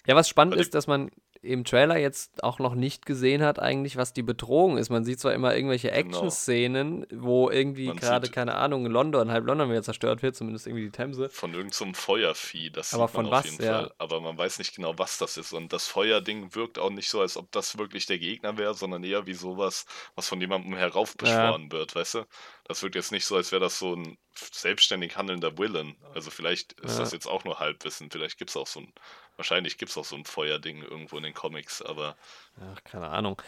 Ja, was spannend die- ist, dass man im Trailer jetzt auch noch nicht gesehen hat, eigentlich, was die Bedrohung ist. Man sieht zwar immer irgendwelche Genau. Action-Szenen, wo irgendwie Man gerade, keine Ahnung, London, halb London wieder zerstört wird, zumindest irgendwie die Themse. Von irgendeinem Feuervieh, das Aber sieht man von auf was, jeden ja. Fall. Aber man weiß nicht genau, was das ist. Und das Feuerding wirkt auch nicht so, als ob das wirklich der Gegner wäre, sondern eher wie sowas, was von jemandem heraufbeschworen wird, weißt du? Das wirkt jetzt nicht so, als wäre das so ein selbstständig handelnder Villain. Also vielleicht ist Ja. das jetzt auch nur Halbwissen. Vielleicht gibt es auch so ein, wahrscheinlich gibt es auch so ein Feuerding irgendwo in den Comics, aber Ach, keine Ahnung.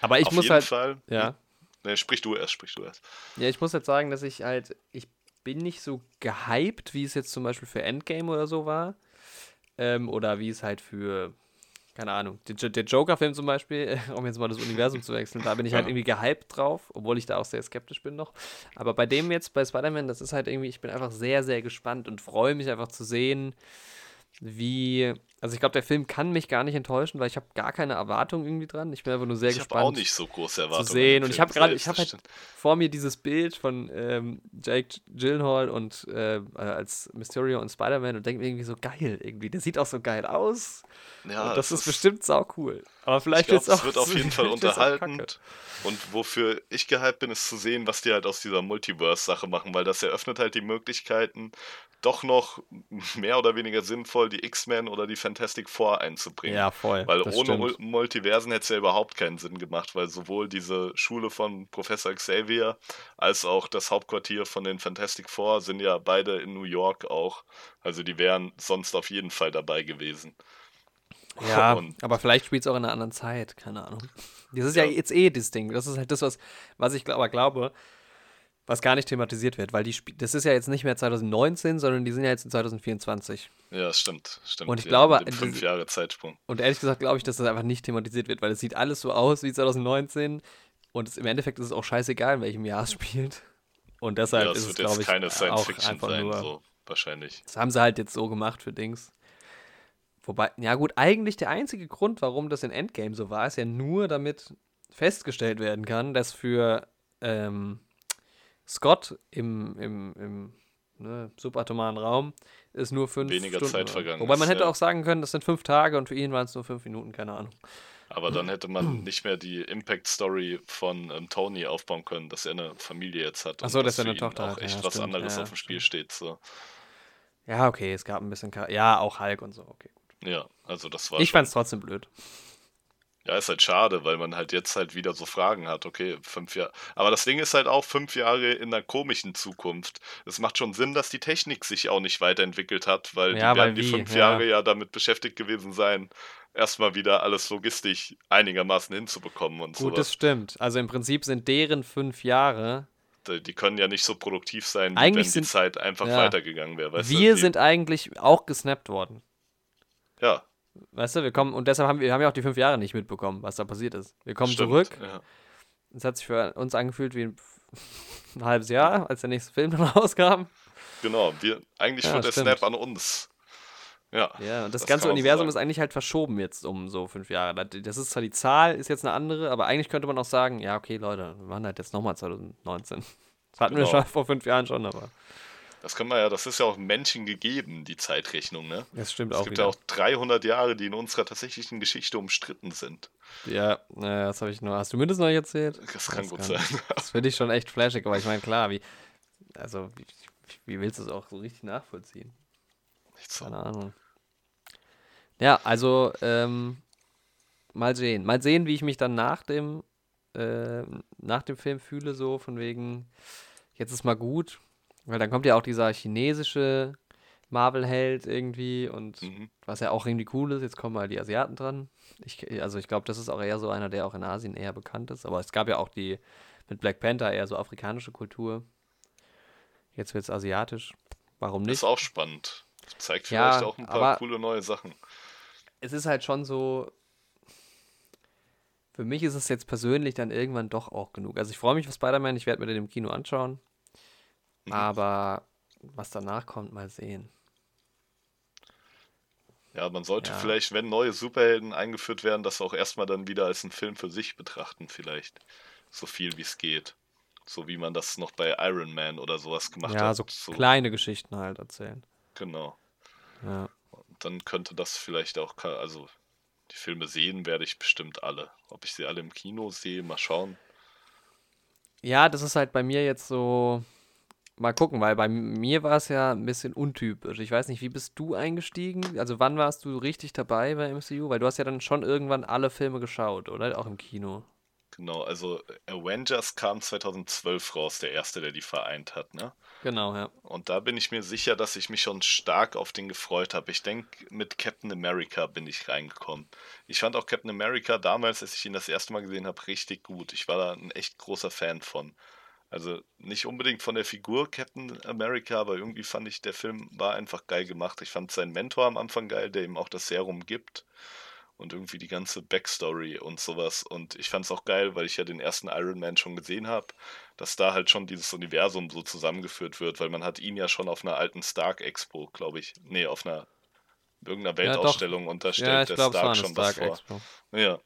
Aber ich auf muss jeden halt, Fall. ja, Ne, sprich du erst, sprich du erst. ja, ich muss halt sagen, dass ich halt, ich bin nicht so gehypt, wie es jetzt zum Beispiel für Endgame oder so war. Ähm, oder wie es halt für keine Ahnung, der, der Joker-Film zum Beispiel, um jetzt mal das Universum zu wechseln, da bin ich halt irgendwie gehypt drauf, obwohl ich da auch sehr skeptisch bin noch. Aber bei dem jetzt, bei Spider-Man, das ist halt irgendwie, ich bin einfach sehr, sehr gespannt und freue mich einfach zu sehen, wie. Also ich glaube, der Film kann mich gar nicht enttäuschen, weil ich habe gar keine Erwartungen irgendwie dran. Ich bin einfach nur sehr ich gespannt. Ich habe auch nicht so große Erwartungen. Zu sehen. Und ich habe gerade, ich habe halt vor mir dieses Bild von ähm, Jake Gyllenhaal und äh, als Mysterio und Spider-Man und denke mir irgendwie so geil irgendwie. Der sieht auch so geil aus. Ja, und das, das ist, bestimmt sau cool. Aber vielleicht ich glaub, es wird auf jeden Fall unterhaltend. Und wofür ich gehypt bin, ist zu sehen, was die halt aus dieser Multiverse-Sache machen, weil das eröffnet halt die Möglichkeiten, doch noch mehr oder weniger sinnvoll die X-Men oder die Fantastic Four einzubringen. Ja, voll. Weil ohne Mul Multiversen hätte es ja überhaupt keinen Sinn gemacht, weil sowohl diese Schule von Professor Xavier als auch das Hauptquartier von den Fantastic Four sind ja beide in New York auch. Also die wären sonst auf jeden Fall dabei gewesen. Ja, Und aber vielleicht spielt es auch in einer anderen Zeit, keine Ahnung. Das ist ja, ja jetzt eh das Ding. Das ist halt das, was, was ich aber glaube, was gar nicht thematisiert wird, weil die Sp das ist ja jetzt nicht mehr 2019, sondern die sind ja jetzt in 2024. Ja, stimmt, stimmt. Und ich glaube, fünf Jahre Zeitsprung. Und ehrlich gesagt glaube ich, dass das einfach nicht thematisiert wird, weil es sieht alles so aus wie 2019 und es, im Endeffekt ist es auch scheißegal, in welchem Jahr es spielt. Und deshalb ja, ist es, glaube ich, keine Science Fiction sein, nur, so wahrscheinlich. Das haben sie halt jetzt so gemacht für Dings. Wobei, ja gut, eigentlich der einzige Grund, warum das in Endgame so war, ist ja nur, damit festgestellt werden kann, dass für ähm, Scott im, im, im ne, subatomaren Raum ist nur fünf Weniger Stunden. Zeit vergangen. Wobei man ist, hätte ja. auch sagen können, das sind fünf Tage und für ihn waren es nur fünf Minuten, keine Ahnung. Aber dann hätte man nicht mehr die Impact-Story von ähm, Tony aufbauen können, dass er eine Familie jetzt hat. Achso, dass er eine Tochter auch hat. echt ja, was stimmt. anderes ja, auf dem Spiel steht. So. Ja, okay, es gab ein bisschen. Char ja, auch Hulk und so, okay. Ja, also das war. Ich fand es trotzdem blöd. Ja, ist halt schade, weil man halt jetzt halt wieder so Fragen hat. Okay, fünf Jahre. Aber das Ding ist halt auch fünf Jahre in einer komischen Zukunft. Es macht schon Sinn, dass die Technik sich auch nicht weiterentwickelt hat, weil ja, die werden die fünf ja. Jahre ja damit beschäftigt gewesen sein, erstmal wieder alles logistisch einigermaßen hinzubekommen und so. Gut, das stimmt. Also im Prinzip sind deren fünf Jahre. Die, die können ja nicht so produktiv sein, Eigentlich wenn sind, die Zeit einfach ja. weitergegangen wäre. Wir du? sind eigentlich auch gesnappt worden. Ja. Weißt du, wir kommen, und deshalb haben wir, wir haben ja auch die fünf Jahre nicht mitbekommen, was da passiert ist. Wir kommen Stimmt, zurück. Ja. Es hat sich für uns angefühlt wie ein, ein halbes Jahr, als der nächste Film dann rauskam. Genau, wir, eigentlich Ja, wird der. Snap an uns. Ja. Ja, und das, Das ganze so Universum sagen. ist eigentlich halt verschoben jetzt um so fünf Jahre. Das ist zwar die Zahl, ist jetzt eine andere, aber eigentlich könnte man auch sagen, ja, okay, Leute, wir waren halt jetzt nochmal 2019. Das hatten wir Genau. schon vor fünf Jahren schon, aber Das kann man ja, das ist ja auch Menschen gegeben, die Zeitrechnung, ne? das stimmt Es auch gibt wieder. ja auch 300 Jahre, die in unserer tatsächlichen Geschichte umstritten sind. Ja, naja, das habe ich nur. Hast du mir das noch erzählt? Das kann gut kann- sein. Das finde ich schon echt flashig, aber ich meine, klar, wie, also, wie, wie willst du es auch so richtig nachvollziehen? Nicht so. Keine Ahnung. Ja, also, ähm, mal sehen. Mal sehen, wie ich mich dann nach dem, äh, nach dem Film fühle, so von wegen, jetzt ist mal gut. Weil dann kommt ja auch dieser chinesische Marvel-Held irgendwie und Mhm. was ja auch irgendwie cool ist, jetzt kommen mal die Asiaten dran. Ich, also ich glaube, das ist auch eher so einer, der auch in Asien eher bekannt ist. Aber es gab ja auch die mit Black Panther eher so afrikanische Kultur. Jetzt wird es asiatisch. Warum Das nicht? ist auch spannend. Zeigt Ja, vielleicht auch ein paar coole neue Sachen. es ist halt schon so. Für mich ist es jetzt persönlich dann irgendwann doch auch genug. Also ich freue mich auf Spider-Man, ich werde mir den im Kino anschauen. Mhm. Aber was danach kommt, mal sehen. Ja, man sollte Ja. vielleicht, wenn neue Superhelden eingeführt werden, das auch erstmal dann wieder als einen Film für sich betrachten, vielleicht. So viel wie es geht. So wie man das noch bei Iron Man oder sowas gemacht ja, hat. so kleine Geschichten halt erzählen. Genau. Ja. Dann könnte das vielleicht auch, also die Filme sehen werde ich bestimmt alle. Ob ich sie alle im Kino sehe, mal schauen. Ja, das ist halt bei mir jetzt so. Mal gucken, weil bei mir war es ja ein bisschen untypisch. Ich weiß nicht, wie bist du eingestiegen? Also wann warst du richtig dabei bei MCU? Weil du hast ja dann schon irgendwann alle Filme geschaut, oder? Auch im Kino. Genau, also Avengers kam 2012 raus, der erste, der die vereint hat, ne? Genau, ja. Und da bin ich mir sicher, dass ich mich schon stark auf den gefreut habe. Ich denke, mit Captain America bin ich reingekommen. Ich fand auch Captain America damals, als ich ihn das erste Mal gesehen habe, richtig gut. Ich war da ein echt großer Fan von. Also nicht unbedingt von der Figur Captain America, aber irgendwie fand ich, der Film war einfach geil gemacht. Ich fand seinen Mentor am Anfang geil, der ihm auch das Serum gibt. und irgendwie die ganze Backstory und sowas. Und ich fand es auch geil, weil ich ja den ersten Iron Man schon gesehen habe, dass da halt schon dieses Universum so zusammengeführt wird, weil man hat ihn ja schon auf einer alten Stark Expo, glaube ich, nee, auf einer irgendeiner Weltausstellung ja, und da stellt ja, der Stark schon Stark was vor. Expo. Ja.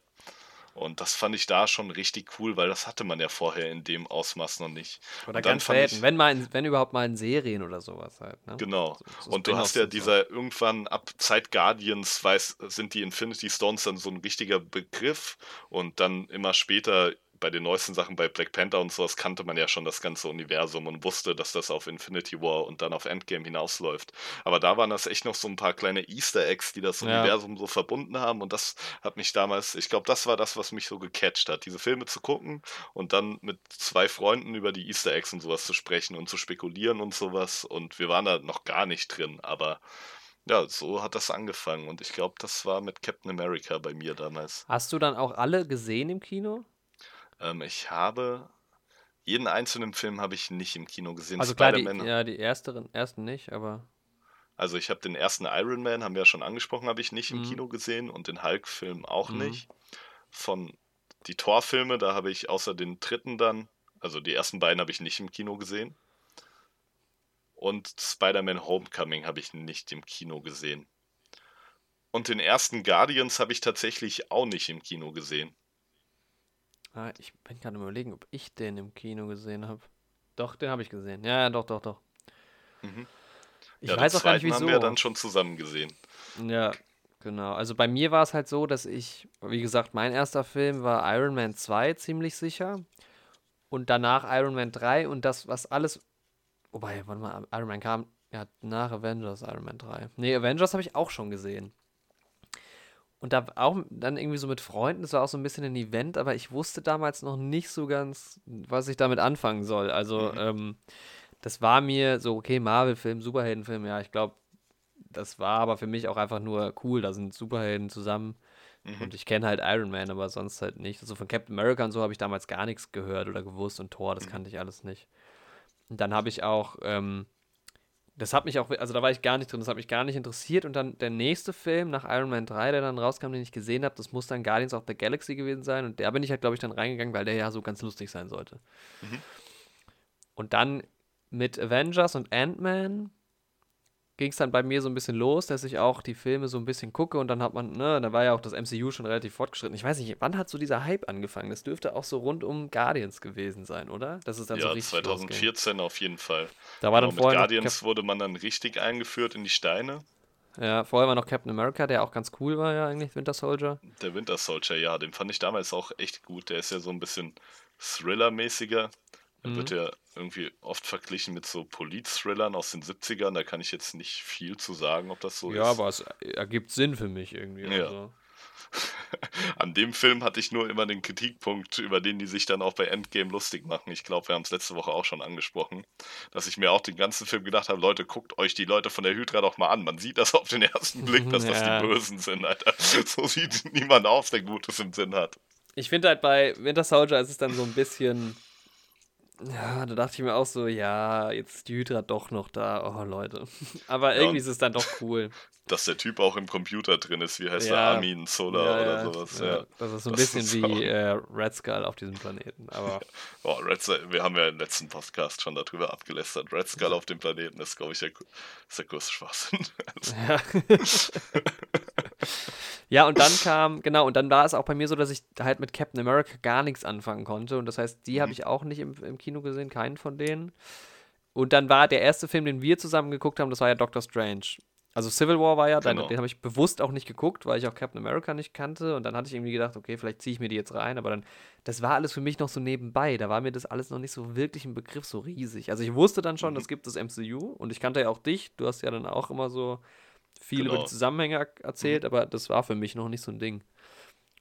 Und das fand ich da schon richtig cool, weil das hatte man ja vorher in dem Ausmaß noch nicht. Oder ganz selten, wenn, mal in, wenn überhaupt mal in Serien oder sowas halt. Ne? Genau. So, so und du hast ja dieser irgendwann ab Zeit Guardians weiß, sind die Infinity Stones dann so ein richtiger Begriff und dann immer später bei den neuesten Sachen bei Black Panther und sowas kannte man ja schon das ganze Universum und wusste, dass das auf Infinity War und dann auf Endgame hinausläuft. Aber da waren das echt noch so ein paar kleine Easter Eggs, die das ja. Universum so verbunden haben und das hat mich damals, ich glaube, das war das, was mich so gecatcht hat, diese Filme zu gucken und dann mit zwei Freunden über die Easter Eggs und sowas zu sprechen und zu spekulieren und sowas und wir waren da noch gar nicht drin, aber ja, so hat das angefangen und ich glaube, das war mit Captain America bei mir damals. Hast du dann auch alle gesehen im Kino? Ähm, ich habe jeden einzelnen Film habe ich nicht im Kino gesehen. Also klar, die, ja, die ersteren, ersten nicht, aber. Also ich habe den ersten Iron Man, haben wir ja schon angesprochen, habe ich nicht im mhm. Kino gesehen und den Hulk-Film auch mhm. nicht. Von die Thor-Filme, da habe ich außer den dritten dann, also die ersten beiden habe ich nicht im Kino gesehen. Und Spider-Man Homecoming habe ich nicht im Kino gesehen. Und den ersten Guardians habe ich tatsächlich auch nicht im Kino gesehen. Ah, ich bin gerade überlegen, ob ich den im Kino gesehen habe. Doch, den habe ich gesehen. Ja, ja, doch, doch, doch. Mhm. Ich ja, weiß auch gar nicht, wieso. haben wir dann schon zusammen gesehen. Ja, genau. Also bei mir war es halt so, dass ich, wie gesagt, mein erster Film war Iron Man 2, ziemlich sicher. Und danach Iron Man 3 und das, was alles. Wobei, warte mal, Iron Man kam ja nach Avengers, Iron Man 3. Nee, Avengers habe ich auch schon gesehen. Und da auch dann irgendwie so mit Freunden, das war auch so ein bisschen ein Event, aber ich wusste damals noch nicht so ganz, was ich damit anfangen soll. Also, mhm. ähm, das war mir so, okay, Marvel-Film, Superheldenfilm, ja, ich glaube, das war aber für mich auch einfach nur cool, da sind Superhelden zusammen. Mhm. Und ich kenne halt Iron Man, aber sonst halt nicht. Also von Captain America und so habe ich damals gar nichts gehört oder gewusst und Thor, das mhm. kannte ich alles nicht. Und dann habe ich auch ähm, das hat mich auch, also da war ich gar nicht drin, das hat mich gar nicht interessiert. Und dann der nächste Film nach Iron Man 3, der dann rauskam, den ich gesehen habe, das muss dann Guardians of the Galaxy gewesen sein. Und der bin ich halt, glaube ich, dann reingegangen, weil der ja so ganz lustig sein sollte. Mhm. Und dann mit Avengers und Ant-Man ging es dann bei mir so ein bisschen los, dass ich auch die Filme so ein bisschen gucke und dann hat man, ne, da war ja auch das MCU schon relativ fortgeschritten. Ich weiß nicht, wann hat so dieser Hype angefangen? Das dürfte auch so rund um Guardians gewesen sein, oder? Das ist dann ja, so richtig 2014 losging. auf jeden Fall. Da war dann genau, vorher mit Guardians wurde man dann richtig eingeführt in die Steine. Ja, vorher war noch Captain America, der auch ganz cool war ja eigentlich, Winter Soldier. Der Winter Soldier, ja, den fand ich damals auch echt gut. Der ist ja so ein bisschen Thriller-mäßiger. Mhm. wird ja irgendwie oft verglichen mit so Polit-Thrillern aus den 70ern. Da kann ich jetzt nicht viel zu sagen, ob das so ja, ist. Ja, aber es ergibt Sinn für mich irgendwie. Ja. Also. An dem Film hatte ich nur immer den Kritikpunkt, über den die sich dann auch bei Endgame lustig machen. Ich glaube, wir haben es letzte Woche auch schon angesprochen, dass ich mir auch den ganzen Film gedacht habe, Leute, guckt euch die Leute von der Hydra doch mal an. Man sieht das auf den ersten Blick, dass ja. das die Bösen sind, Alter. So sieht niemand auf, der Gutes im Sinn hat. Ich finde halt bei Winter Soldier ist es dann so ein bisschen ja, da dachte ich mir auch so, ja, jetzt ist die Hydra doch noch da. Oh, Leute. Aber ja, irgendwie ist es dann doch cool. Dass der Typ auch im Computer drin ist, wie heißt ja. der? Armin Solar ja, oder sowas. Ja. Das ist so ein das bisschen wie äh, Red Skull auf diesem Planeten. Aber oh, Red Skull, wir haben ja im letzten Podcast schon darüber abgelästert. Red Skull auf dem Planeten ist, glaube ich, der, ist der größte Schwachsinn. Ja. Ja, und dann kam, genau, und dann war es auch bei mir so, dass ich halt mit Captain America gar nichts anfangen konnte. Und das heißt, die mhm. habe ich auch nicht im, im Kino gesehen, keinen von denen. Und dann war der erste Film, den wir zusammen geguckt haben, das war ja Doctor Strange. Also Civil War war ja, genau. den, den habe ich bewusst auch nicht geguckt, weil ich auch Captain America nicht kannte. Und dann hatte ich irgendwie gedacht, okay, vielleicht ziehe ich mir die jetzt rein. Aber dann, das war alles für mich noch so nebenbei. Da war mir das alles noch nicht so wirklich ein Begriff so riesig. Also ich wusste dann schon, mhm. das gibt das MCU. Und ich kannte ja auch dich. Du hast ja dann auch immer so viel genau. über die Zusammenhänge erzählt, mhm. aber das war für mich noch nicht so ein Ding.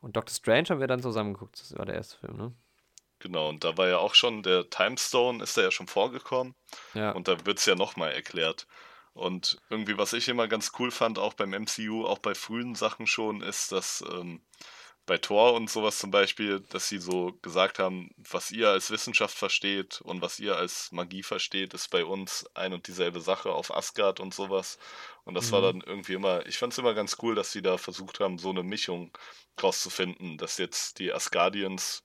Und Doctor Strange haben wir dann zusammengeguckt, das war der erste Film, ne? Genau, und da war ja auch schon der Timestone, ist da ja schon vorgekommen. Ja. Und da wird es ja nochmal erklärt. Und irgendwie, was ich immer ganz cool fand, auch beim MCU, auch bei frühen Sachen schon, ist, dass ähm, bei Thor und sowas zum Beispiel, dass sie so gesagt haben, was ihr als Wissenschaft versteht und was ihr als Magie versteht, ist bei uns ein und dieselbe Sache auf Asgard und sowas. Und das mhm. war dann irgendwie immer, ich fand es immer ganz cool, dass sie da versucht haben, so eine Mischung rauszufinden, dass jetzt die Asgardians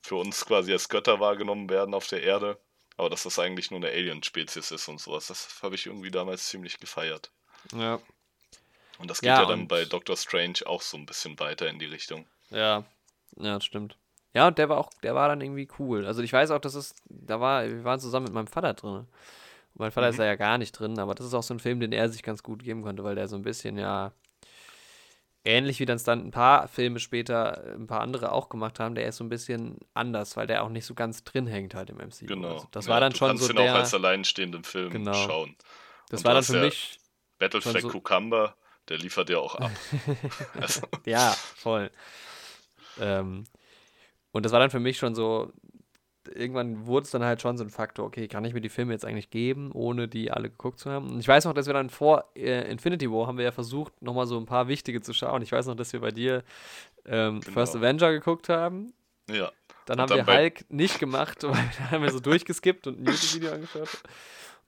für uns quasi als Götter wahrgenommen werden auf der Erde, aber dass das eigentlich nur eine Alien-Spezies ist und sowas. Das habe ich irgendwie damals ziemlich gefeiert. Ja. Und das geht ja, ja dann bei Doctor Strange auch so ein bisschen weiter in die Richtung. Ja, ja, das stimmt. Ja, und der war auch, der war dann irgendwie cool. Also ich weiß auch, dass es, da war, wir waren zusammen mit meinem Vater drin. Und mein Vater mhm. ist da ja gar nicht drin, aber das ist auch so ein Film, den er sich ganz gut geben konnte, weil der so ein bisschen, ja, ähnlich wie dann ein paar Filme später ein paar andere auch gemacht haben, der ist so ein bisschen anders, weil der auch nicht so ganz drin hängt halt im MCU. Genau. Also das ja, war dann du schon kannst so den der, auch als alleinstehenden Film genau. schauen. Das Und war dann für mich Battleflag so Cucumber, der liefert ja auch ab. also. Ja, voll. Ähm, und das war dann für mich schon so, irgendwann wurde es dann halt schon so ein Faktor, okay, kann ich mir die Filme jetzt eigentlich geben, ohne die alle geguckt zu haben? Und ich weiß noch, dass wir dann vor äh, Infinity War haben wir ja versucht, nochmal so ein paar wichtige zu schauen. Ich weiß noch, dass wir bei dir ähm, genau. First Avenger geguckt haben. Ja. Dann und haben dann wir Hulk nicht gemacht, weil da haben wir so durchgeskippt und ein YouTube-Video angeschaut.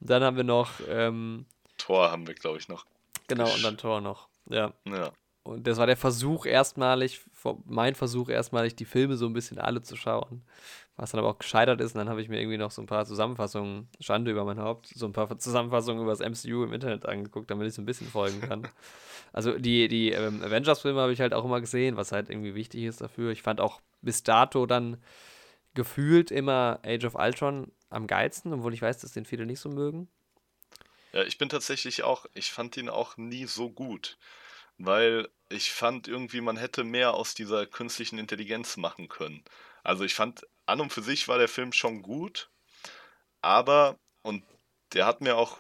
Und dann haben wir noch ähm, Tor haben wir, glaube ich, noch. Genau, und dann Tor noch. Ja. Ja. Und das war der Versuch erstmalig, mein Versuch erstmalig, die Filme so ein bisschen alle zu schauen. Was dann aber auch gescheitert ist. Und dann habe ich mir irgendwie noch so ein paar Zusammenfassungen, Schande über mein Haupt, so ein paar Zusammenfassungen über das MCU im Internet angeguckt, damit ich so ein bisschen folgen kann. also die, die ähm, Avengers-Filme habe ich halt auch immer gesehen, was halt irgendwie wichtig ist dafür. Ich fand auch bis dato dann gefühlt immer Age of Ultron am geilsten, obwohl ich weiß, dass den viele nicht so mögen. Ja, ich bin tatsächlich auch, ich fand ihn auch nie so gut weil ich fand irgendwie, man hätte mehr aus dieser künstlichen Intelligenz machen können. Also ich fand, an und für sich war der Film schon gut, aber, und der hat mir auch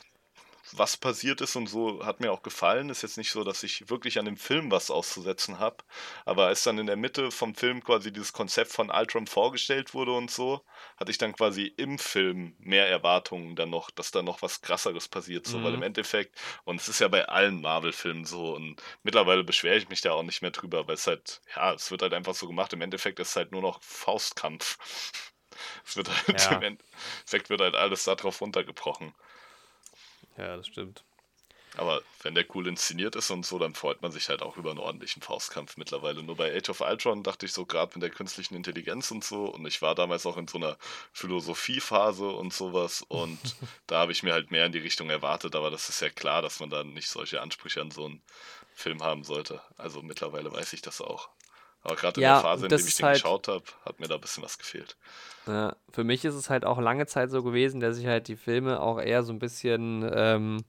was passiert ist und so hat mir auch gefallen. Ist jetzt nicht so, dass ich wirklich an dem Film was auszusetzen habe, aber als dann in der Mitte vom Film quasi dieses Konzept von Ultron vorgestellt wurde und so, hatte ich dann quasi im Film mehr Erwartungen dann noch, dass da noch was krasseres passiert, so, mhm. weil im Endeffekt, und es ist ja bei allen Marvel-Filmen so, und mittlerweile beschwere ich mich da auch nicht mehr drüber, weil es halt, ja, es wird halt einfach so gemacht, im Endeffekt ist es halt nur noch Faustkampf. Es wird halt, ja. im Endeffekt wird halt alles darauf runtergebrochen. Ja, das stimmt. Aber wenn der cool inszeniert ist und so, dann freut man sich halt auch über einen ordentlichen Faustkampf mittlerweile. Nur bei Age of Ultron dachte ich so, gerade mit der künstlichen Intelligenz und so, und ich war damals auch in so einer Philosophiephase und sowas, und da habe ich mir halt mehr in die Richtung erwartet, aber das ist ja klar, dass man dann nicht solche Ansprüche an so einen Film haben sollte. Also mittlerweile weiß ich das auch. Aber gerade in ja, der Phase, in der ich den halt, geschaut habe, hat mir da ein bisschen was gefehlt. Ja, für mich ist es halt auch lange Zeit so gewesen, dass ich halt die Filme auch eher so ein bisschen, ähm,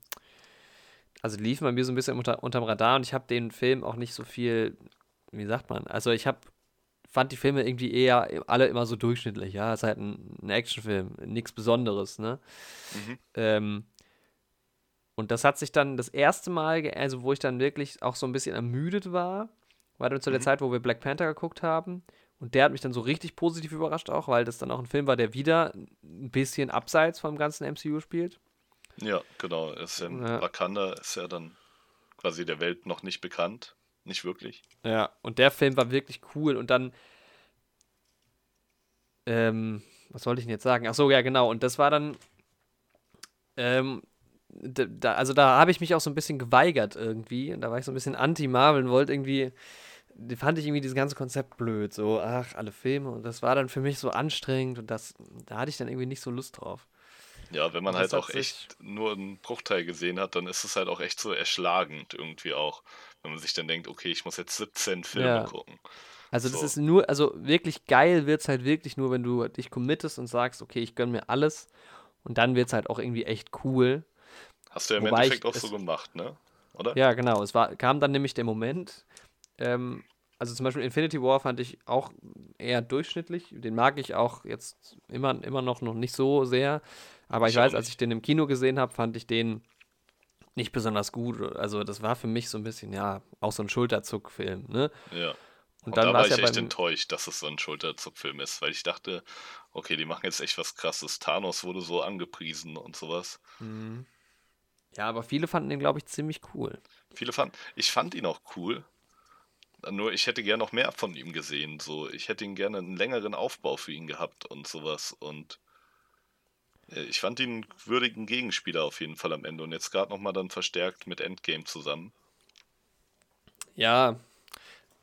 also liefen bei mir so ein bisschen unter, unterm Radar und ich habe den Film auch nicht so viel, wie sagt man, also ich habe fand die Filme irgendwie eher alle immer so durchschnittlich, ja, es ist halt ein, ein Actionfilm, nichts Besonderes, ne? Mhm. Ähm, und das hat sich dann das erste Mal, also wo ich dann wirklich auch so ein bisschen ermüdet war, war dann zu der mhm. Zeit, wo wir Black Panther geguckt haben. Und der hat mich dann so richtig positiv überrascht auch, weil das dann auch ein Film war, der wieder ein bisschen abseits vom ganzen MCU spielt. Ja, genau. Ist in ja. Wakanda ist ja dann quasi der Welt noch nicht bekannt. Nicht wirklich. Ja, und der Film war wirklich cool. Und dann, ähm, was wollte ich denn jetzt sagen? Ach so, ja, genau. Und das war dann, ähm, da, also da habe ich mich auch so ein bisschen geweigert irgendwie. Und da war ich so ein bisschen anti-Marvel und wollte irgendwie fand ich irgendwie dieses ganze Konzept blöd. So, ach, alle Filme. Und das war dann für mich so anstrengend und das, da hatte ich dann irgendwie nicht so Lust drauf. Ja, wenn man halt auch echt nur einen Bruchteil gesehen hat, dann ist es halt auch echt so erschlagend irgendwie auch. Wenn man sich dann denkt, okay, ich muss jetzt 17 Filme ja. gucken. Also so. das ist nur, also wirklich geil wird es halt wirklich nur, wenn du dich committest und sagst, okay, ich gönne mir alles. Und dann wird es halt auch irgendwie echt cool. Hast du ja im Wobei Endeffekt ich, auch so gemacht, ne? Oder? Ja, genau. Es war, kam dann nämlich der Moment, ähm, also zum Beispiel Infinity War fand ich auch eher durchschnittlich. Den mag ich auch jetzt immer, immer noch, noch nicht so sehr. Aber ich, ich weiß, als ich den im Kino gesehen habe, fand ich den nicht besonders gut. Also das war für mich so ein bisschen, ja, auch so ein Schulterzuckfilm, ne? Ja. Und, und dann da war ich ja echt enttäuscht, dass es so ein Schulterzuckfilm ist, weil ich dachte, okay, die machen jetzt echt was krasses. Thanos wurde so angepriesen und sowas. Mhm. Ja, aber viele fanden den, glaube ich, ziemlich cool. Viele fanden, ich fand ihn auch cool, Nur ich hätte gerne noch mehr von ihm gesehen. So, ich hätte ihn gerne einen längeren Aufbau für ihn gehabt und sowas. Und äh, ich fand ihn einen würdigen Gegenspieler auf jeden Fall am Ende. Und jetzt gerade nochmal dann verstärkt mit Endgame zusammen. Ja,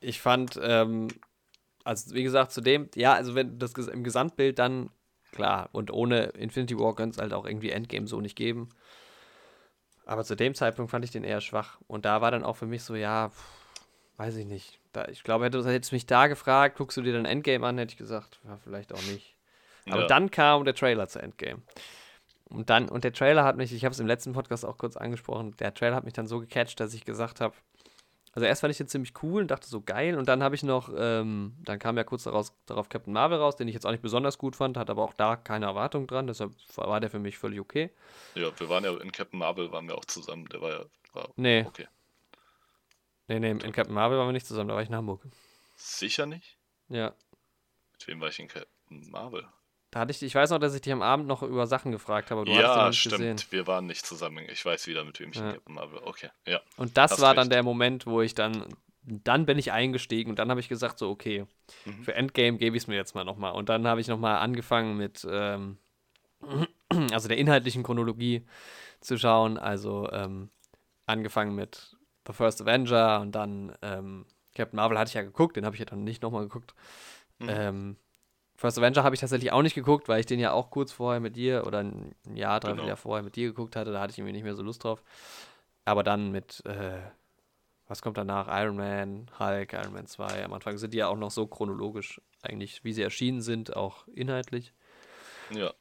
ich fand, ähm, also wie gesagt, zu dem, ja, also wenn das im Gesamtbild dann, klar, und ohne Infinity War könnte es halt auch irgendwie Endgame so nicht geben. Aber zu dem Zeitpunkt fand ich den eher schwach. Und da war dann auch für mich so, ja, pff, weiß ich nicht. Da, ich glaube, hätte, hättest du mich da gefragt, guckst du dir dann Endgame an, hätte ich gesagt, ja, vielleicht auch nicht. Aber Ja. dann kam der Trailer zu Endgame. Und dann, und der Trailer hat mich, ich habe es im letzten Podcast auch kurz angesprochen, der Trailer hat mich dann so gecatcht, dass ich gesagt habe, also erst fand ich den ziemlich cool und dachte so geil und dann habe ich noch, ähm, dann kam ja kurz daraus, darauf Captain Marvel raus, den ich jetzt auch nicht besonders gut fand, hat aber auch da keine Erwartung dran, deshalb war der für mich völlig okay. Ja, wir waren ja in Captain Marvel, waren wir auch zusammen. Der war ja war Nee, okay. Nee, nee, in Captain Marvel waren wir nicht zusammen, da war ich in Hamburg. Sicher nicht? Ja, Mit wem war ich in Captain Marvel? da hatte ich, ich weiß noch, dass ich dich am Abend noch über Sachen gefragt habe, du hast ja, nicht stimmt. gesehen. Wir waren nicht zusammen. Ich weiß wieder, mit wem ich Ja. in Captain Marvel. Okay, ja. Und das Hast war dann recht. der Moment, wo ich dann, dann bin ich eingestiegen und dann habe ich gesagt, so, okay, Mhm. für Endgame gebe ich es mir jetzt mal nochmal. Und dann habe ich nochmal angefangen mit, ähm, also der inhaltlichen Chronologie zu schauen. Also ähm, angefangen mit The First Avenger und dann ähm, Captain Marvel hatte ich ja geguckt, den habe ich ja dann nicht nochmal geguckt. Mhm. Ähm, First Avenger habe ich tatsächlich auch nicht geguckt, weil ich den ja auch kurz vorher mit dir oder ein Jahr, drei Genau. Jahr vorher mit dir geguckt hatte. Da hatte ich irgendwie nicht mehr so Lust drauf. Aber dann mit, äh, was kommt danach? Iron Man, Hulk, Iron Man 2. Am Anfang sind die ja auch noch so chronologisch, eigentlich, wie sie erschienen sind, auch inhaltlich. Ja,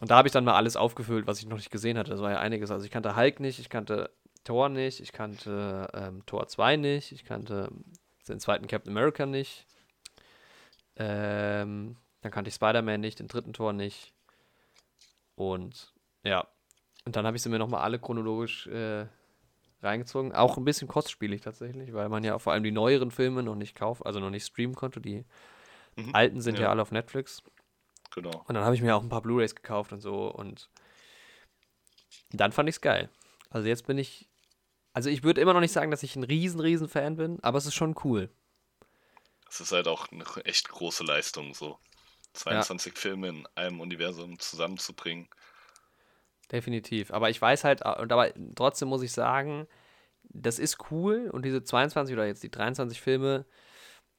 Und da habe ich dann mal alles aufgefüllt, was ich noch nicht gesehen hatte. Das war ja einiges. Also ich kannte Hulk nicht, ich kannte Thor nicht, ich kannte ähm, Thor 2 nicht, ich kannte den zweiten Captain America nicht. Ähm, dann kannte ich Spider-Man nicht, den dritten Tor nicht. Und ja, und dann habe ich sie mir nochmal alle chronologisch äh, reingezogen. Auch ein bisschen kostspielig tatsächlich, weil man ja vor allem die neueren Filme noch nicht kaufen, also noch nicht streamen konnte. Die Mhm. alten sind ja. Ja. alle auf Netflix. genau. Und dann habe ich mir auch ein paar Blu-rays gekauft und so und dann fand ich es geil. Also jetzt bin ich, also ich würde immer noch nicht sagen, dass ich ein riesen, riesen Fan bin, aber es ist schon cool. Es ist halt auch eine echt große Leistung, so 22 Filme in einem Universum zusammenzubringen. Definitiv. Aber ich weiß halt, und aber trotzdem muss ich sagen, das ist cool und diese 22 oder jetzt die 23 Filme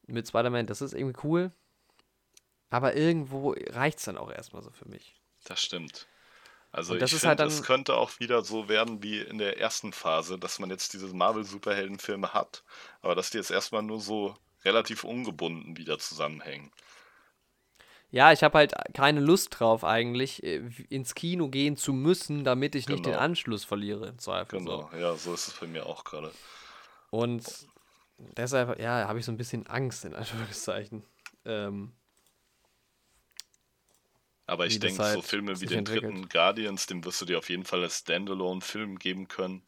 mit Spider-Man, das ist irgendwie cool. Aber irgendwo reicht es dann auch erstmal so für mich. Das stimmt. Also ich ist finde, halt es dann- könnte auch wieder so werden wie in der ersten Phase, dass man jetzt diese Marvel-Superheldenfilme hat, aber dass die jetzt erstmal nur so relativ ungebunden wieder zusammenhängen. Ja, ich habe halt keine Lust drauf, eigentlich äh, ins Kino gehen zu müssen, damit ich nicht den Genau. Anschluss verliere, im Zweifel. So. Genau, ja, so ist es bei mir auch gerade. Und deshalb, ja, habe ich so ein bisschen Angst, in Anführungszeichen. Ähm, Aber ich denke, so halt Filme wie den entwickelt. dritten Guardians, dem wirst du dir auf jeden Fall als Standalone-Film geben können.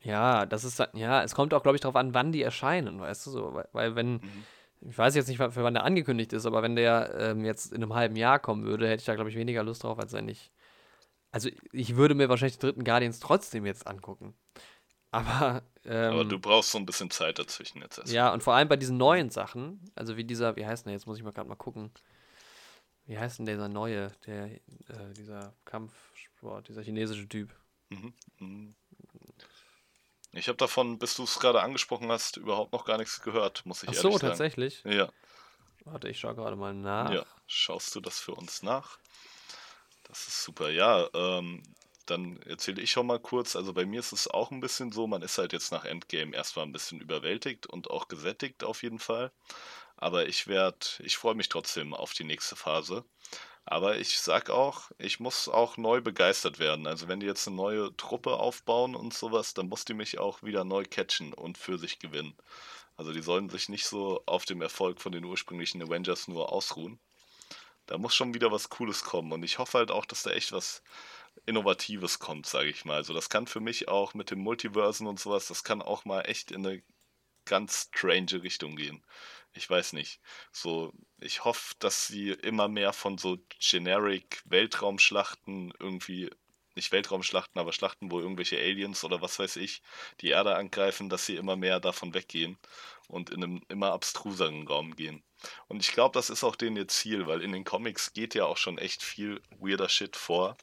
ja, das ist, dann- ja, es kommt auch, glaube ich, darauf an, wann die erscheinen, weißt du, so, weil, weil wenn, Mhm. ich weiß jetzt nicht, für wann der angekündigt ist, aber wenn der ähm, jetzt in einem halben Jahr kommen würde, hätte ich da, glaube ich, weniger Lust drauf, als wenn ich, also ich würde mir wahrscheinlich den dritten Guardians trotzdem jetzt angucken. Aber, ähm, Aber du brauchst so ein bisschen Zeit dazwischen jetzt erst. Ja, und vor allem bei diesen neuen Sachen, also wie dieser, wie heißt der, jetzt muss ich mal gerade mal gucken. Wie heißt denn dieser neue, der, äh, dieser Kampfsport, dieser chinesische Typ? Mhm. Mhm. Ich habe davon, bis du es gerade angesprochen hast, überhaupt noch gar nichts gehört, muss ich Ach ehrlich so, sagen. tatsächlich. Ja, Warte, ich schaue gerade mal nach. ja. Schaust du das für uns nach? Das ist super. Ja, ähm, dann erzähle ich schon mal kurz. Also bei mir ist es auch ein bisschen so, man ist halt jetzt nach Endgame erstmal ein bisschen überwältigt und auch gesättigt auf jeden Fall. Aber ich werde, ich freue mich trotzdem auf die nächste Phase. Aber ich sag auch, ich muss auch neu begeistert werden. Also wenn die jetzt eine neue Truppe aufbauen und sowas, dann muss die mich auch wieder neu catchen und für sich gewinnen. Also die sollen sich nicht so auf dem Erfolg von den ursprünglichen Avengers nur ausruhen. Da muss schon wieder was Cooles kommen. Und ich hoffe halt auch, dass da echt was Innovatives kommt, sage ich mal. Also das kann für mich auch mit dem Multiversen und sowas, das kann auch mal echt in eine ganz strange Richtung gehen. Ich weiß nicht. So, ich hoffe, dass sie immer mehr von so generic Weltraumschlachten irgendwie nicht Weltraumschlachten, aber Schlachten, wo irgendwelche Aliens oder was weiß ich die Erde angreifen, dass sie immer mehr davon weggehen und in einem immer abstruseren Raum gehen. Und ich glaube, das ist auch denen ihr Ziel, weil in den Comics geht ja auch schon echt viel weirder Shit vor.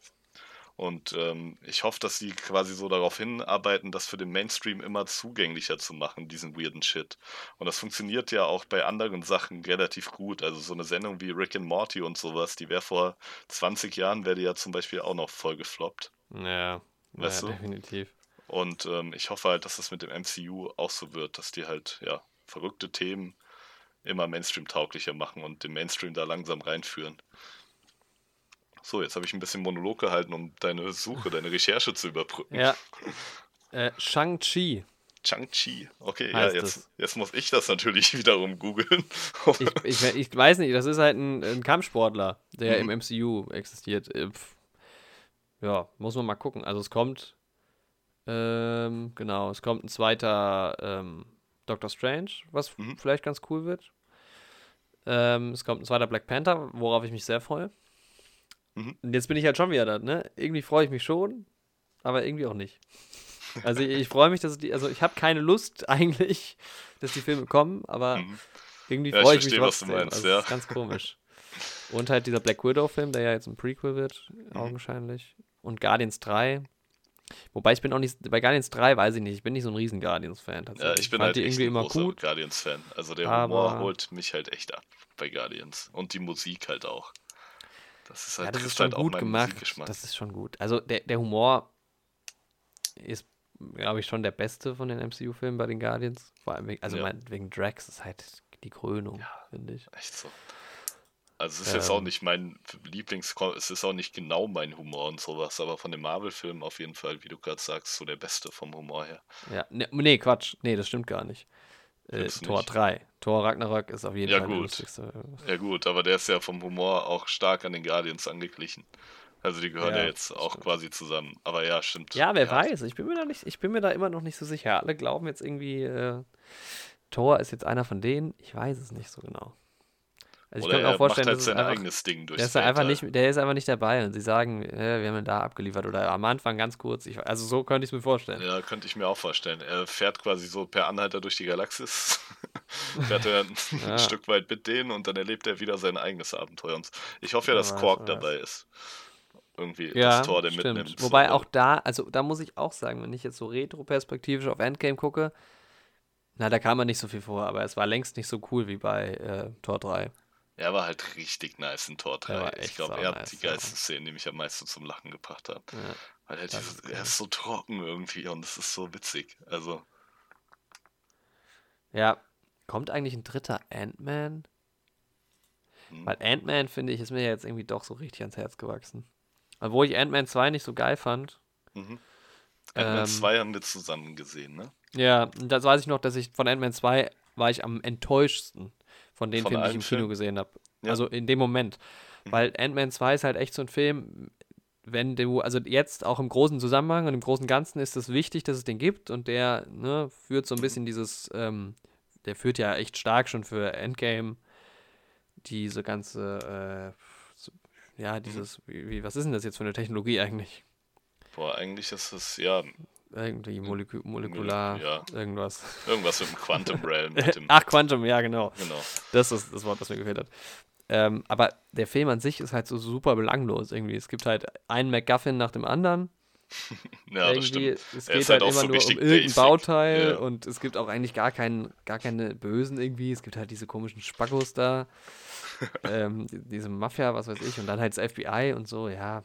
Und ähm, ich hoffe, dass sie quasi so darauf hinarbeiten, das für den Mainstream immer zugänglicher zu machen, diesen weirden Shit. Und das funktioniert ja auch bei anderen Sachen relativ gut. Also so eine Sendung wie Rick and Morty und sowas, die wäre vor 20 Jahren, wäre die ja zum Beispiel auch noch voll gefloppt. Ja, weißt ja, du? definitiv. Und ähm, ich hoffe halt, dass das mit dem MCU auch so wird, dass die halt, ja, verrückte Themen immer Mainstream-tauglicher machen und den Mainstream da langsam reinführen. So, jetzt habe ich ein bisschen Monolog gehalten, um deine Suche, deine Recherche zu überbrücken. Ja. Äh, Shang-Chi. Shang-Chi. Okay, ja, jetzt, jetzt muss ich das natürlich wiederum googeln. ich, ich, ich, weiß nicht, das ist halt ein, ein Kampfsportler, der mhm. im MCU existiert. Äh, ja, muss man mal gucken. Also es kommt, ähm, genau, es kommt ein zweiter ähm, Doctor Strange, was mhm. vielleicht ganz cool wird. Ähm, es kommt ein zweiter Black Panther, worauf ich mich sehr freue. Mhm. Und jetzt bin ich halt schon wieder da, ne? Irgendwie freue ich mich schon, aber irgendwie auch nicht. Also ich, ich freue mich, dass die, also ich habe keine Lust eigentlich, dass die Filme kommen, aber mhm. irgendwie ja, freue ich, ich, mich trotzdem. Was du meinst, also, ja. Das ist ganz komisch. Und halt dieser Black Widow-Film, der ja jetzt ein Prequel wird, mhm. augenscheinlich. Und Guardians 3. Wobei ich bin auch nicht, bei Guardians 3 weiß ich nicht, ich bin nicht so ein riesen Guardians-Fan. Ja, ich bin ich halt irgendwie immer gut. Guardians-Fan. Also der Humor holt mich halt echt ab bei Guardians. Und die Musik halt auch. Das ist halt, ja, das ist schon halt gut gemacht. Das ist schon gut. Also der, der Humor ist, glaube ich, schon der beste von den MCU-Filmen bei den Guardians. Vor allem wegen, also ja. wegen Drax ist halt die Krönung, ja, finde ich. Echt so. Also es ist ähm, jetzt auch nicht mein Lieblings, es ist auch nicht genau mein Humor und sowas, aber von den Marvel-Filmen auf jeden Fall, wie du gerade sagst, so der beste vom Humor her. Ja, ne, nee, Quatsch, nee, das stimmt gar nicht. Äh, Tor 3. Tor Ragnarok ist auf jeden ja, Fall gut. der lustigste. Ja gut, aber der ist ja vom Humor auch stark an den Guardians angeglichen. Also die gehören ja, ja jetzt auch stimmt. quasi zusammen. Aber ja, stimmt. Ja, wer ja. weiß. Ich bin mir da nicht, ich bin mir da immer noch nicht so sicher. Alle glauben jetzt irgendwie, äh, Thor ist jetzt einer von denen. Ich weiß es nicht so genau. Also Oder ich kann mir auch vorstellen, macht halt sein einfach, eigenes Ding durch. Der ist, einfach nicht, der ist einfach nicht dabei und sie sagen, äh, wir haben ihn da abgeliefert oder am Anfang ganz kurz. Ich, also so könnte ich es mir vorstellen. Ja, könnte ich mir auch vorstellen. Er fährt quasi so per Anhalter durch die Galaxis, fährt er ein, ja. Stück weit mit denen und dann erlebt er wieder sein eigenes Abenteuer. Und ich hoffe ja, dass Quark dabei ist. Irgendwie ja, das Tor, der stimmt. mitnimmt. Wobei so. auch da, also da muss ich auch sagen, wenn ich jetzt so retro-perspektivisch auf Endgame gucke, na, da kam man nicht so viel vor, aber es war längst nicht so cool wie bei äh, Tor 3. Er war halt richtig nice in Tor 3. Ich glaube, er hat nice, die geilsten ja. Szenen, die mich am meisten zum Lachen gebracht haben. Ja, Weil er, dieses, ist er ist so trocken irgendwie und es ist so witzig. Also. Ja, kommt eigentlich ein dritter Ant-Man? Hm. Weil Ant-Man, finde ich, ist mir jetzt irgendwie doch so richtig ans Herz gewachsen. Obwohl ich Ant-Man 2 nicht so geil fand. Mhm. Ant-Man ähm, 2 haben wir zusammen gesehen, ne? Ja, das weiß ich noch, dass ich von Ant-Man 2 war ich am enttäuschsten von den Filmen, die ich im Kino gesehen habe. Ja. Also in dem Moment. Mhm. Weil Ant-Man 2 ist halt echt so ein Film, wenn du, also jetzt auch im großen Zusammenhang und im großen Ganzen ist es wichtig, dass es den gibt und der ne, führt so ein bisschen dieses, ähm, der führt ja echt stark schon für Endgame diese ganze, äh, so, ja, dieses, wie, wie, was ist denn das jetzt für eine Technologie eigentlich? Boah, eigentlich ist es, ja, irgendwie Molekü molekular, ja. irgendwas. Irgendwas mit dem Quantum Realm. Dem Ach, Quantum, ja, genau. genau. Das ist das Wort, das mir gefehlt hat. Ähm, aber der Film an sich ist halt so super belanglos irgendwie. Es gibt halt einen MacGuffin nach dem anderen. ja, irgendwie, Es geht halt, halt immer so nur um irgendein basic. Bauteil ja. und es gibt auch eigentlich gar, kein, gar keine Bösen irgendwie. Es gibt halt diese komischen Spackos da. ähm, diese Mafia, was weiß ich, und dann halt das FBI und so, ja.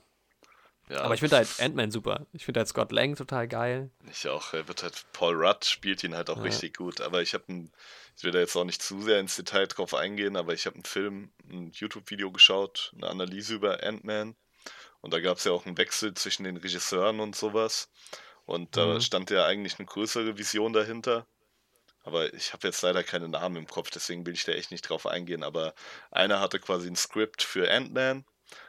Ja. Aber ich finde halt Ant-Man super. Ich finde halt Scott Lang total geil. Ich auch. Er wird halt, Paul Rudd spielt ihn halt auch ja. richtig gut. Aber ich habe ich will da jetzt auch nicht zu sehr ins Detail drauf eingehen, aber ich habe einen Film, ein YouTube-Video geschaut, eine Analyse über Ant-Man. Und da gab es ja auch einen Wechsel zwischen den Regisseuren und sowas. Und da mhm. stand ja eigentlich eine größere Vision dahinter. Aber ich habe jetzt leider keine Namen im Kopf, deswegen will ich da echt nicht drauf eingehen. Aber einer hatte quasi ein Skript für Ant-Man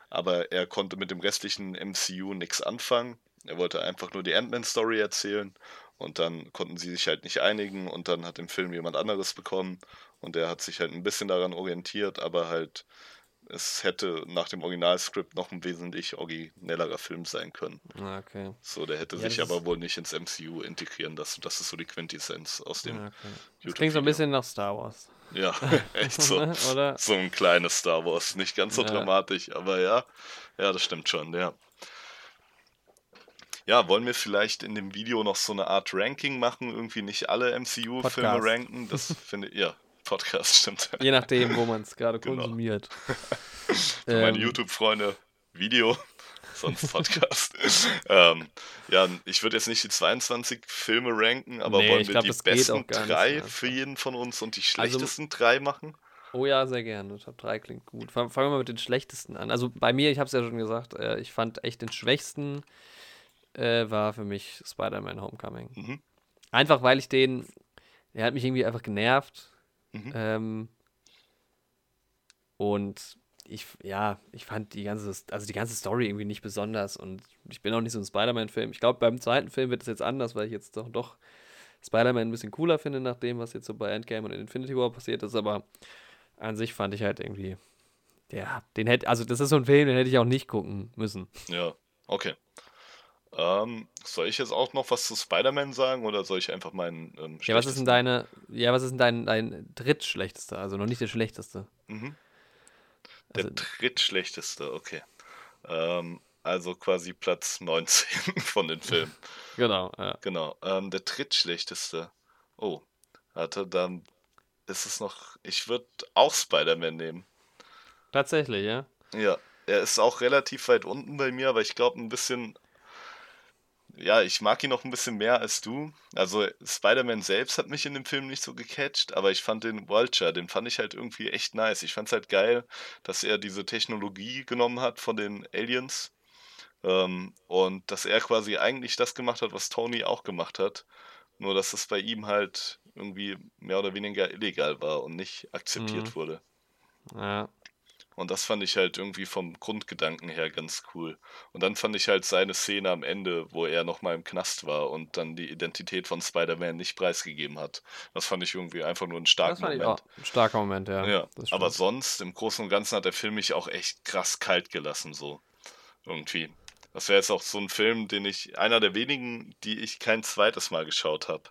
aber er konnte mit dem restlichen MCU nichts anfangen. Er wollte einfach nur die Ant-Man-Story erzählen und dann konnten sie sich halt nicht einigen und dann hat im Film jemand anderes bekommen und der hat sich halt ein bisschen daran orientiert, aber halt es hätte nach dem Originalskript noch ein wesentlich originellerer Film sein können. Ah, okay. So, der hätte Ja, sich aber wohl nicht ins MCU integrieren lassen. Das ist so die Quintessenz aus dem Ah, okay. Das klingt so ein bisschen nach Star Wars. Ja, echt so. So ein kleines Star Wars. Nicht ganz so Ja. dramatisch, aber ja. Ja, das stimmt schon, ja. Ja, wollen wir vielleicht in dem Video noch so eine Art Ranking machen? Irgendwie nicht alle MCU-Filme ranken? Das finde ich, ja, Podcast stimmt. Je nachdem, wo man es gerade Genau. konsumiert. Für meine Ähm, YouTube-Freunde Video, sonst Podcast. ähm, ja, ich würde jetzt nicht die 22 Filme ranken, aber Nee, wollen wir glaub, die besten nicht drei für jeden von uns und die Also- schlechtesten drei machen? Oh ja, sehr gerne. Top 3 klingt gut. Fang- Fangen wir mal mit den schlechtesten an. Also bei mir, ich habe es ja schon gesagt, äh, ich fand echt den schwächsten äh, war für mich Spider-Man Homecoming. Mhm. Einfach weil ich den, der hat mich irgendwie einfach genervt. Mhm. Ähm, und ich, ja, ich fand die ganze, also die ganze Story irgendwie nicht besonders und ich bin auch nicht so ein Spider-Man-Film. Ich glaube, beim zweiten Film wird es jetzt anders, weil ich jetzt doch, doch Spider-Man ein bisschen cooler finde, nach dem, was jetzt so bei Endgame und Infinity War passiert ist, aber an sich fand ich halt irgendwie, ja, den hätte, also das ist so ein Film, den hätte ich auch nicht gucken müssen. Ja, okay. Ähm, soll ich jetzt auch noch was zu Spider-Man sagen oder soll ich einfach meinen ähm, Ja, was ist denn deine, ja, was ist denn dein, dein drittschlechtester, also noch nicht der schlechteste? Mhm. Der Also- drittschlechteste, okay. Ähm, also quasi Platz 19 von den Filmen. Genau, ja. Genau. Ähm, der drittschlechteste. Oh, warte, dann ist es noch. Ich würde auch Spider-Man nehmen. Tatsächlich, ja. Ja, er ist auch relativ weit unten bei mir, aber ich glaube ein bisschen. Ja, ich mag ihn noch ein bisschen mehr als du. Also Spider-Man selbst hat mich in dem Film nicht so gecatcht, aber ich fand den Vulture, den fand ich halt irgendwie echt nice. Ich fand es halt geil, dass er diese Technologie genommen hat von den Aliens ähm, und dass er quasi eigentlich das gemacht hat, was Tony auch gemacht hat. Nur dass es bei ihm halt irgendwie mehr oder weniger illegal war und nicht akzeptiert Mhm. wurde. Ja, Und das fand ich halt irgendwie vom Grundgedanken her ganz cool. Und dann fand ich halt seine Szene am Ende, wo er nochmal im Knast war und dann die Identität von Spider-Man nicht preisgegeben hat. Das fand ich irgendwie einfach nur einen das starken fand ich Moment. ein starker Moment, ja. Ja, aber sonst, im Großen und Ganzen hat der Film mich auch echt krass kalt gelassen, so. Irgendwie. Das wäre jetzt auch so ein Film, den ich, einer der wenigen, die ich kein zweites Mal geschaut habe.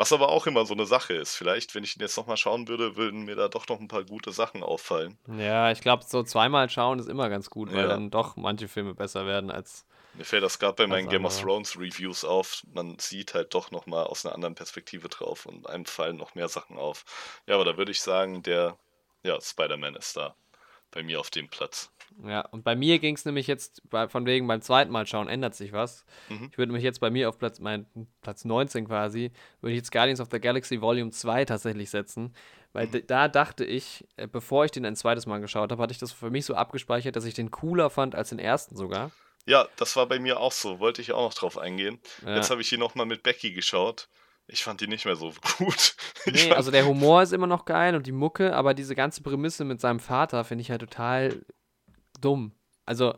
Was aber auch immer so eine Sache ist. Vielleicht, wenn ich ihn jetzt nochmal schauen würde, würden mir da doch noch ein paar gute Sachen auffallen. Ja, ich glaube, so zweimal schauen ist immer ganz gut, weil Ja. dann doch manche Filme besser werden als. Mir fällt das gerade bei meinen Game of. Thrones Reviews auf. Man sieht halt doch nochmal aus einer anderen Perspektive drauf und einem fallen noch mehr Sachen auf. Ja, aber da würde ich sagen, der, ja, Spider-Man ist da. Bei mir auf dem Platz. Ja, und bei mir ging es nämlich jetzt, bei, von wegen beim zweiten Mal schauen, ändert sich was. Mhm. Ich würde mich jetzt bei mir auf Platz, mein, Platz 19 quasi, würde ich jetzt Guardians of the Galaxy Volume 2 tatsächlich setzen. Weil Mhm. da dachte ich, äh, bevor ich den ein zweites Mal geschaut habe, hatte ich das für mich so abgespeichert, dass ich den cooler fand als den ersten sogar. Ja, das war bei mir auch so. Wollte ich auch noch drauf eingehen. Ja. Jetzt habe ich ihn nochmal mit Becky geschaut. Ich fand die nicht mehr so gut. Ich Nee, also der Humor ist immer noch geil und die Mucke, aber diese ganze Prämisse mit seinem Vater finde ich halt total dumm. Also,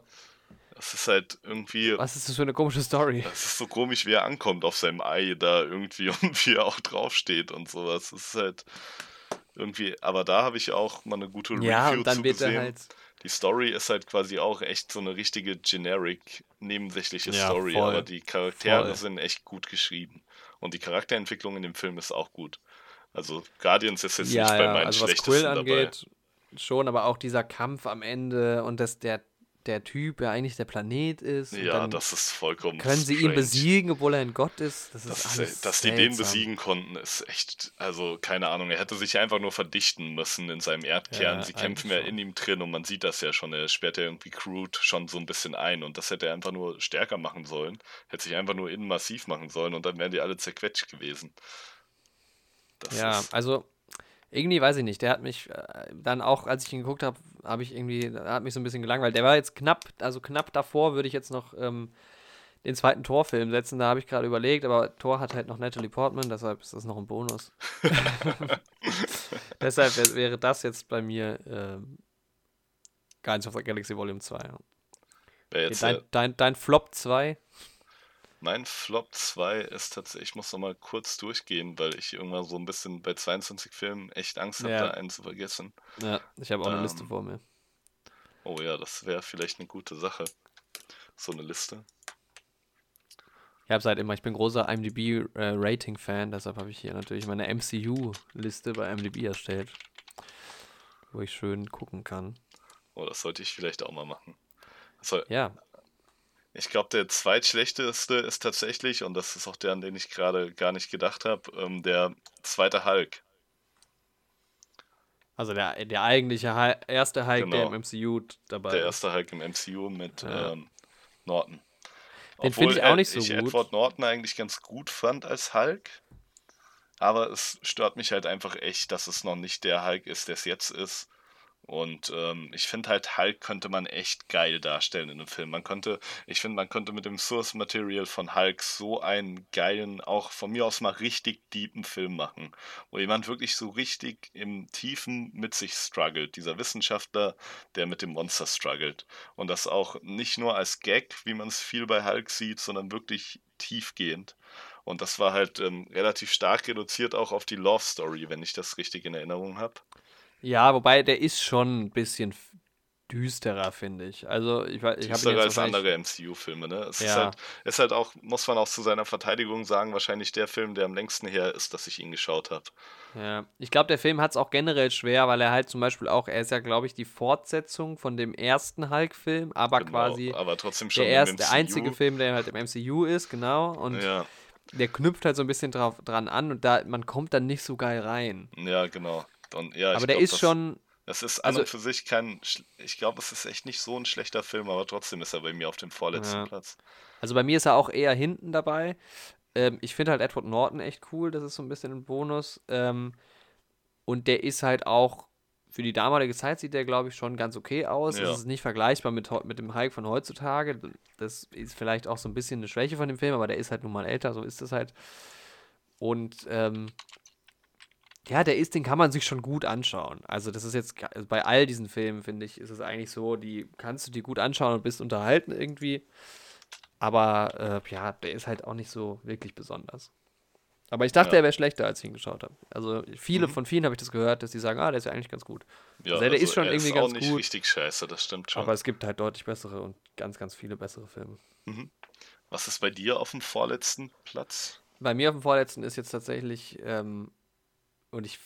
das ist halt irgendwie. was ist das für eine komische Story? Das ist so komisch, wie er ankommt auf seinem Ei da irgendwie und wie er auch draufsteht und sowas. Das ist halt irgendwie. Aber da habe ich auch mal eine gute Ja, Review und dann zu wird er gesehen. halt. Die Story ist halt quasi auch echt so eine richtige generic, nebensächliche Ja, Story, voll. aber die Charaktere Voll. sind echt gut geschrieben. Und die Charakterentwicklung in dem Film ist auch gut. Also Guardians ist jetzt Ja, nicht bei ja, meinen also was schlechtesten Quill dabei. angeht, schon, aber auch dieser Kampf am Ende und dass der, der Typ ja eigentlich der Planet ist. Ja, das ist vollkommen können sie ihn besiegen, obwohl er ein Gott ist. Das ist Das ist, alles dass die den seltsam. besiegen konnten, ist echt, also keine Ahnung, er hätte sich einfach nur verdichten müssen in seinem Erdkern. Ja, Sie kämpfen ja in ihm drin und man sieht das ja schon, er sperrt ja irgendwie Groot schon so ein bisschen ein und das hätte er einfach nur stärker machen sollen, hätte sich einfach nur innen massiv machen sollen und dann wären die alle zerquetscht gewesen. Das Ja, also irgendwie weiß ich nicht. Der hat mich äh, dann auch, als ich ihn geguckt habe, habe ich irgendwie, hat mich so ein bisschen gelangweilt. Der war jetzt knapp, also knapp davor würde ich jetzt noch ähm, den zweiten Torfilm setzen. Da habe ich gerade überlegt, aber Tor hat halt noch Natalie Portman, deshalb ist das noch ein Bonus. deshalb wär, wäre das jetzt bei mir ähm, Guardians of the Galaxy Volume 2. Ja. wär jetzt Dein, dein, dein Flop 2? Mein Flop 2 ist tatsächlich, ich muss nochmal kurz durchgehen, weil ich irgendwann so ein bisschen bei 22 Filmen echt Angst habe, Ja. da einen zu vergessen. Ja, ich habe auch eine Ähm, Liste vor mir. Oh ja, das wäre vielleicht eine gute Sache. So eine Liste. Ich habe halt immer, ich bin großer IMDb-Rating-Fan, äh, deshalb habe ich hier natürlich meine MCU-Liste bei IMDb erstellt, wo ich schön gucken kann. Oh, das sollte ich vielleicht auch mal machen. Soll, ja. Ich glaube, der zweitschlechteste ist tatsächlich, und das ist auch der, an den ich gerade gar nicht gedacht habe, ähm, der zweite Hulk. Also der, der eigentliche Hulk, erste Hulk, genau. der im MCU dabei ist. Der erste Hulk im MCU mit ja. ähm, Norton. Den finde ich auch nicht so ich gut. Edward Norton eigentlich ganz gut fand als Hulk. Aber es stört mich halt einfach echt, dass es noch nicht der Hulk ist, der es jetzt ist. Und ähm, ich finde halt, Hulk könnte man echt geil darstellen in einem Film. Man konnte, ich finde, man könnte mit dem Source Material von Hulk so einen geilen, auch von mir aus mal richtig deepen Film machen, wo jemand wirklich so richtig im Tiefen mit sich struggelt. Dieser Wissenschaftler, der mit dem Monster struggelt. Und das auch nicht nur als Gag, wie man es viel bei Hulk sieht, sondern wirklich tiefgehend. Und das war halt ähm, relativ stark reduziert auch auf die Love Story, wenn ich das richtig in Erinnerung habe. Ja, wobei der ist schon ein bisschen düsterer, finde ich. Also ich, ich Düsterer als andere MCU-Filme, ne? Es ja. ist, halt, ist halt auch, muss man auch zu seiner Verteidigung sagen, wahrscheinlich der Film, der am längsten her ist, dass ich ihn geschaut habe. Ja, ich glaube, der Film hat es auch generell schwer, weil er halt zum Beispiel auch, er ist ja, glaube ich, die Fortsetzung von dem ersten Hulk-Film, aber genau, quasi aber trotzdem schon der, erste, der einzige Film, der halt im MCU ist, genau. Und ja. der knüpft halt so ein bisschen drauf, dran an und da, man kommt dann nicht so geil rein. Ja, genau. Und ja, aber der glaub, ist das, schon. Das ist also, an und für sich kein. Ich glaube, es ist echt nicht so ein schlechter Film, aber trotzdem ist er bei mir auf dem vorletzten ja. Platz. Also bei mir ist er auch eher hinten dabei. Ähm, ich finde halt Edward Norton echt cool, das ist so ein bisschen ein Bonus. Ähm, und der ist halt auch, für die damalige Zeit sieht der, glaube ich, schon ganz okay aus. Ja. Das ist nicht vergleichbar mit, mit dem Hulk von heutzutage. Das ist vielleicht auch so ein bisschen eine Schwäche von dem Film, aber der ist halt nun mal älter, so ist es halt. Und ähm, ja, der ist, den kann man sich schon gut anschauen. Also das ist jetzt also bei all diesen Filmen, finde ich, ist es eigentlich so, die kannst du dir gut anschauen und bist unterhalten irgendwie. Aber äh, ja, der ist halt auch nicht so wirklich besonders. Aber ich dachte, ja. er wäre schlechter, als ich ihn geschaut habe. Also viele, mhm. von vielen habe ich das gehört, dass die sagen, ah, der ist ja eigentlich ganz gut. Ja, also, der also ist schon irgendwie ist ganz auch nicht gut. richtig scheiße, das stimmt schon. Aber es gibt halt deutlich bessere und ganz, ganz viele bessere Filme. Mhm. Was ist bei dir auf dem vorletzten Platz? Bei mir auf dem vorletzten ist jetzt tatsächlich ähm, und ich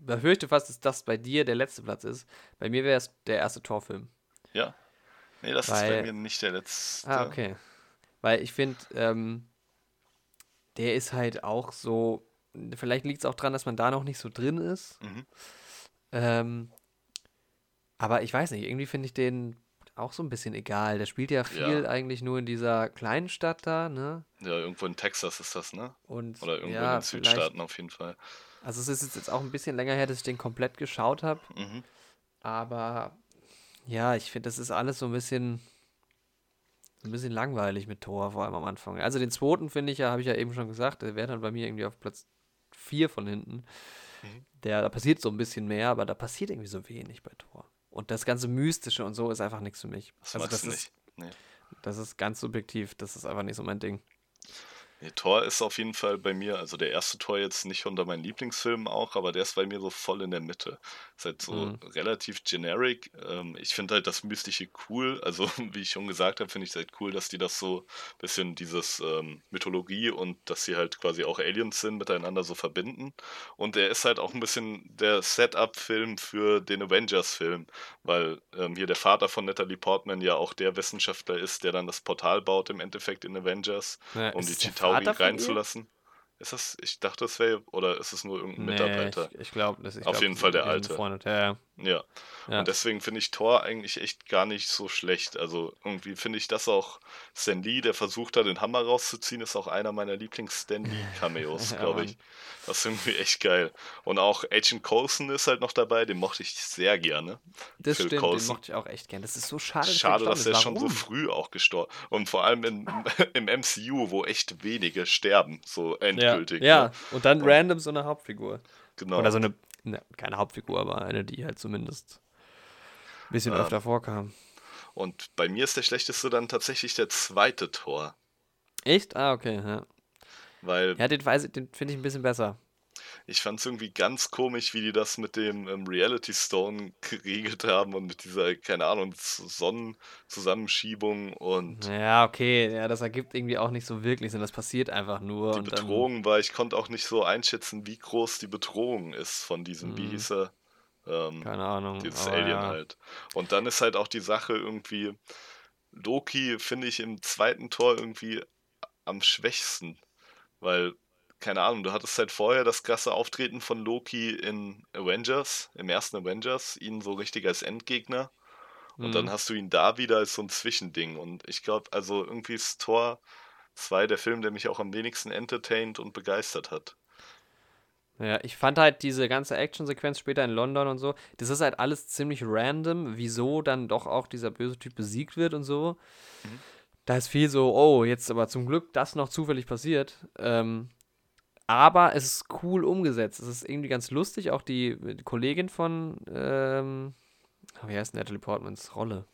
befürchte fast, dass das bei dir der letzte Platz ist. Bei mir wäre es der erste Torfilm. Ja. Nee, das Weil, ist bei mir nicht der letzte. Ah, okay. Weil ich finde, ähm, der ist halt auch so. Vielleicht liegt es auch daran, dass man da noch nicht so drin ist. Mhm. Ähm, aber ich weiß nicht, irgendwie finde ich den auch so ein bisschen egal. Der spielt ja viel ja. eigentlich nur in dieser kleinen Stadt da, ne? Ja, irgendwo in Texas ist das, ne? Und, Oder irgendwo ja, in den Südstaaten auf jeden Fall. Also es ist jetzt auch ein bisschen länger her, dass ich den komplett geschaut habe. Mhm. Aber ja, ich finde, das ist alles so ein bisschen, ein bisschen langweilig mit Thor, vor allem am Anfang. Also den zweiten finde ich ja, habe ich ja eben schon gesagt, der wäre dann bei mir irgendwie auf Platz 4 von hinten. Mhm. Der, da passiert so ein bisschen mehr, aber da passiert irgendwie so wenig bei Thor. Und das ganze Mystische und so ist einfach nichts für mich. Das also das ist, nee. das ist ganz subjektiv, das ist einfach nicht so mein Ding. Nee, Tor ist auf jeden Fall bei mir, also der erste Tor jetzt nicht unter meinen Lieblingsfilmen auch, aber der ist bei mir so voll in der Mitte. Ist halt so mhm. relativ generic. Ähm, ich finde halt das Mystische cool. Also, wie ich schon gesagt habe, finde ich es halt cool, dass die das so ein bisschen dieses ähm, Mythologie und dass sie halt quasi auch Aliens sind, miteinander so verbinden. Und er ist halt auch ein bisschen der Setup-Film für den Avengers-Film, weil ähm, hier der Vater von Natalie Portman ja auch der Wissenschaftler ist, der dann das Portal baut im Endeffekt in Avengers, ja, um die Chitauri Tauri reinzulassen. Ist das, ich dachte, das wäre, oder ist es nur irgendein nee, Mitarbeiter? Ich, ich glaube, Auf glaub, jeden Fall der alte. Ja, ja. ja. Und deswegen finde ich Thor eigentlich echt gar nicht so schlecht. Also irgendwie finde ich das auch Stan Lee, der versucht da den Hammer rauszuziehen, ist auch einer meiner Lieblings-Stan Lee-Cameos, ja, glaube ich. Das ist irgendwie echt geil. Und auch Agent Coulson ist halt noch dabei, den mochte ich sehr gerne. Das Phil stimmt, Coulson. den mochte ich auch echt gerne. Das ist so schade. Schade, dass er schon so früh auch gestorben Und vor allem in, im MCU, wo echt wenige sterben, so endgültig. Ja, ja. Ne? und dann und, random so eine Hauptfigur. Genau. Oder so eine, ne, keine Hauptfigur, aber eine, die halt zumindest bisschen ähm, öfter vorkam. Und bei mir ist der schlechteste dann tatsächlich der zweite Tor. Echt? Ah, okay, ja. Weil. Ja, den, den finde ich ein bisschen besser. Ich fand es irgendwie ganz komisch, wie die das mit dem ähm, Reality Stone geregelt haben und mit dieser, keine Ahnung, Sonnenzusammenschiebung und. Ja, okay, ja, das ergibt irgendwie auch nicht so wirklich Sinn. Das passiert einfach nur. Die Bedrohung war, ich konnte auch nicht so einschätzen, wie groß die Bedrohung ist von diesem, mhm. wie hieß er? Ähm, keine Ahnung. Dieses Alien ja. halt. Und dann ist halt auch die Sache irgendwie, Loki finde ich im zweiten Tor irgendwie am schwächsten. Weil keine Ahnung, du hattest halt vorher das krasse Auftreten von Loki in Avengers, im ersten Avengers, ihn so richtig als Endgegner. Und mhm. dann hast du ihn da wieder als so ein Zwischending. Und ich glaube, also irgendwie ist Thor 2 der Film, der mich auch am wenigsten entertained und begeistert hat. Ja, ich fand halt diese ganze Actionsequenz später in London und so, das ist halt alles ziemlich random, wieso dann doch auch dieser böse Typ besiegt wird und so. Mhm. Da ist viel so, oh, jetzt aber zum Glück das noch zufällig passiert. Ähm, aber es ist cool umgesetzt. Es ist irgendwie ganz lustig. Auch die, Kollegin von, ähm, wie heißt Natalie Portmans Rolle?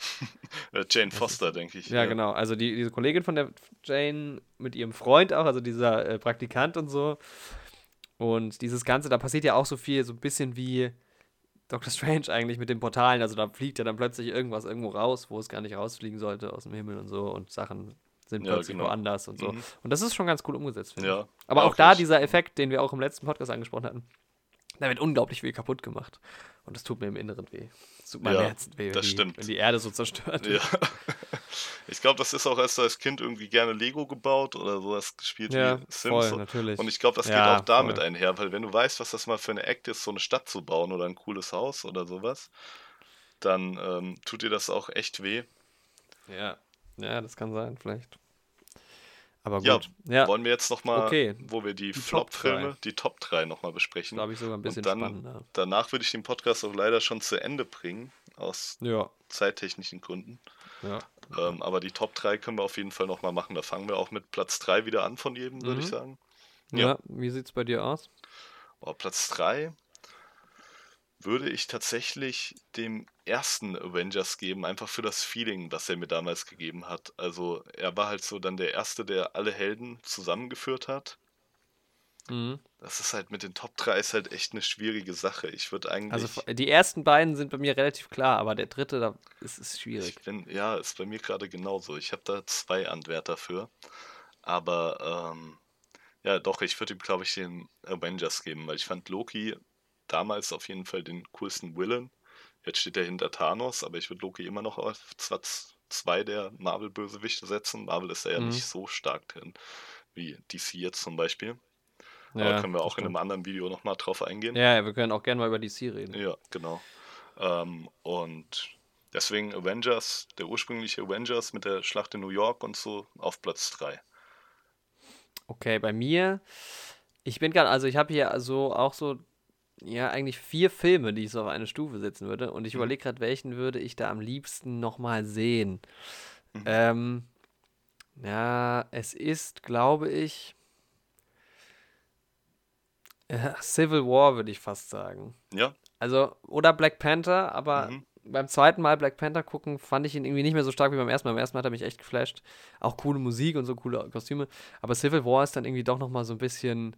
Äh, Jane Foster, denke ich. Ja, ja, genau. Also die, diese Kollegin von der Jane mit ihrem Freund auch, also dieser äh, Praktikant und so. Und dieses Ganze, da passiert ja auch so viel, so ein bisschen wie Doctor Strange eigentlich mit den Portalen. Also da fliegt ja dann plötzlich irgendwas irgendwo raus, wo es gar nicht rausfliegen sollte aus dem Himmel und so und Sachen sind ja, plötzlich genau. woanders und so. Mhm. Und das ist schon ganz cool umgesetzt, finde ja. ich. Aber auch, auch da dieser Effekt, den wir auch im letzten Podcast angesprochen hatten, da wird unglaublich viel kaputt gemacht. Und das tut mir im Inneren weh. Das tut meinem ja, Herzen weh, wenn, die, wenn die Erde so zerstört wird. Ja. Ich glaube, das ist auch erst als Kind irgendwie gerne Lego gebaut oder sowas gespielt ja, wie Sims. Voll, natürlich. Und ich glaube, das geht ja, auch damit voll. einher, weil wenn du weißt, was das mal für eine Act ist, so eine Stadt zu bauen oder ein cooles Haus oder sowas, dann ähm, tut dir das auch echt weh. Ja, ja, das kann sein, vielleicht. Aber gut. Ja, ja. wollen wir jetzt nochmal, okay. wo wir die, die Flop-Filme, die Top 3 nochmal besprechen. Glaube ich sogar ein bisschen Und dann, spannender. Danach würde ich den Podcast auch leider schon zu Ende bringen, aus ja. zeittechnischen Gründen. Ja. Ähm, aber die Top 3 können wir auf jeden Fall nochmal machen. Da fangen wir auch mit Platz 3 wieder an von jedem, würde mhm. ich sagen. Ja, ja. wie sieht es bei dir aus? Oh, Platz 3 würde ich tatsächlich dem ersten Avengers geben, einfach für das Feeling, was er mir damals gegeben hat. Also er war halt so dann der Erste, der alle Helden zusammengeführt hat. Mhm. Das ist halt mit den Top 3 ist halt echt eine schwierige Sache. Ich würde eigentlich. Also die ersten beiden sind bei mir relativ klar, aber der dritte, da ist es schwierig. Bin, ja, ist bei mir gerade genauso. Ich habe da zwei Anwärter für. Aber ähm, ja, doch, ich würde ihm, glaube ich, den Avengers geben, weil ich fand Loki damals auf jeden Fall den coolsten Villain. Jetzt steht er hinter Thanos, aber ich würde Loki immer noch auf zwei der Marvel-Bösewichte setzen. Marvel ist ja mhm. nicht so stark drin wie DC jetzt zum Beispiel. Ja, aber können wir auch in einem anderen Video nochmal drauf eingehen. Ja, wir können auch gerne mal über DC reden. Ja, genau. Ähm, und deswegen Avengers, der ursprüngliche Avengers mit der Schlacht in New York und so auf Platz 3. Okay, bei mir, ich bin gerade, also ich habe hier so auch so ja, eigentlich vier Filme, die ich so auf eine Stufe setzen würde. Und ich mhm. überlege gerade, welchen würde ich da am liebsten nochmal sehen. Mhm. Ähm, ja, es ist, glaube ich, äh, Civil War, würde ich fast sagen. Ja. Also, oder Black Panther, aber mhm. beim zweiten Mal Black Panther gucken, fand ich ihn irgendwie nicht mehr so stark wie beim ersten Mal. Beim ersten Mal hat er mich echt geflasht. Auch coole Musik und so coole Kostüme. Aber Civil War ist dann irgendwie doch nochmal so ein bisschen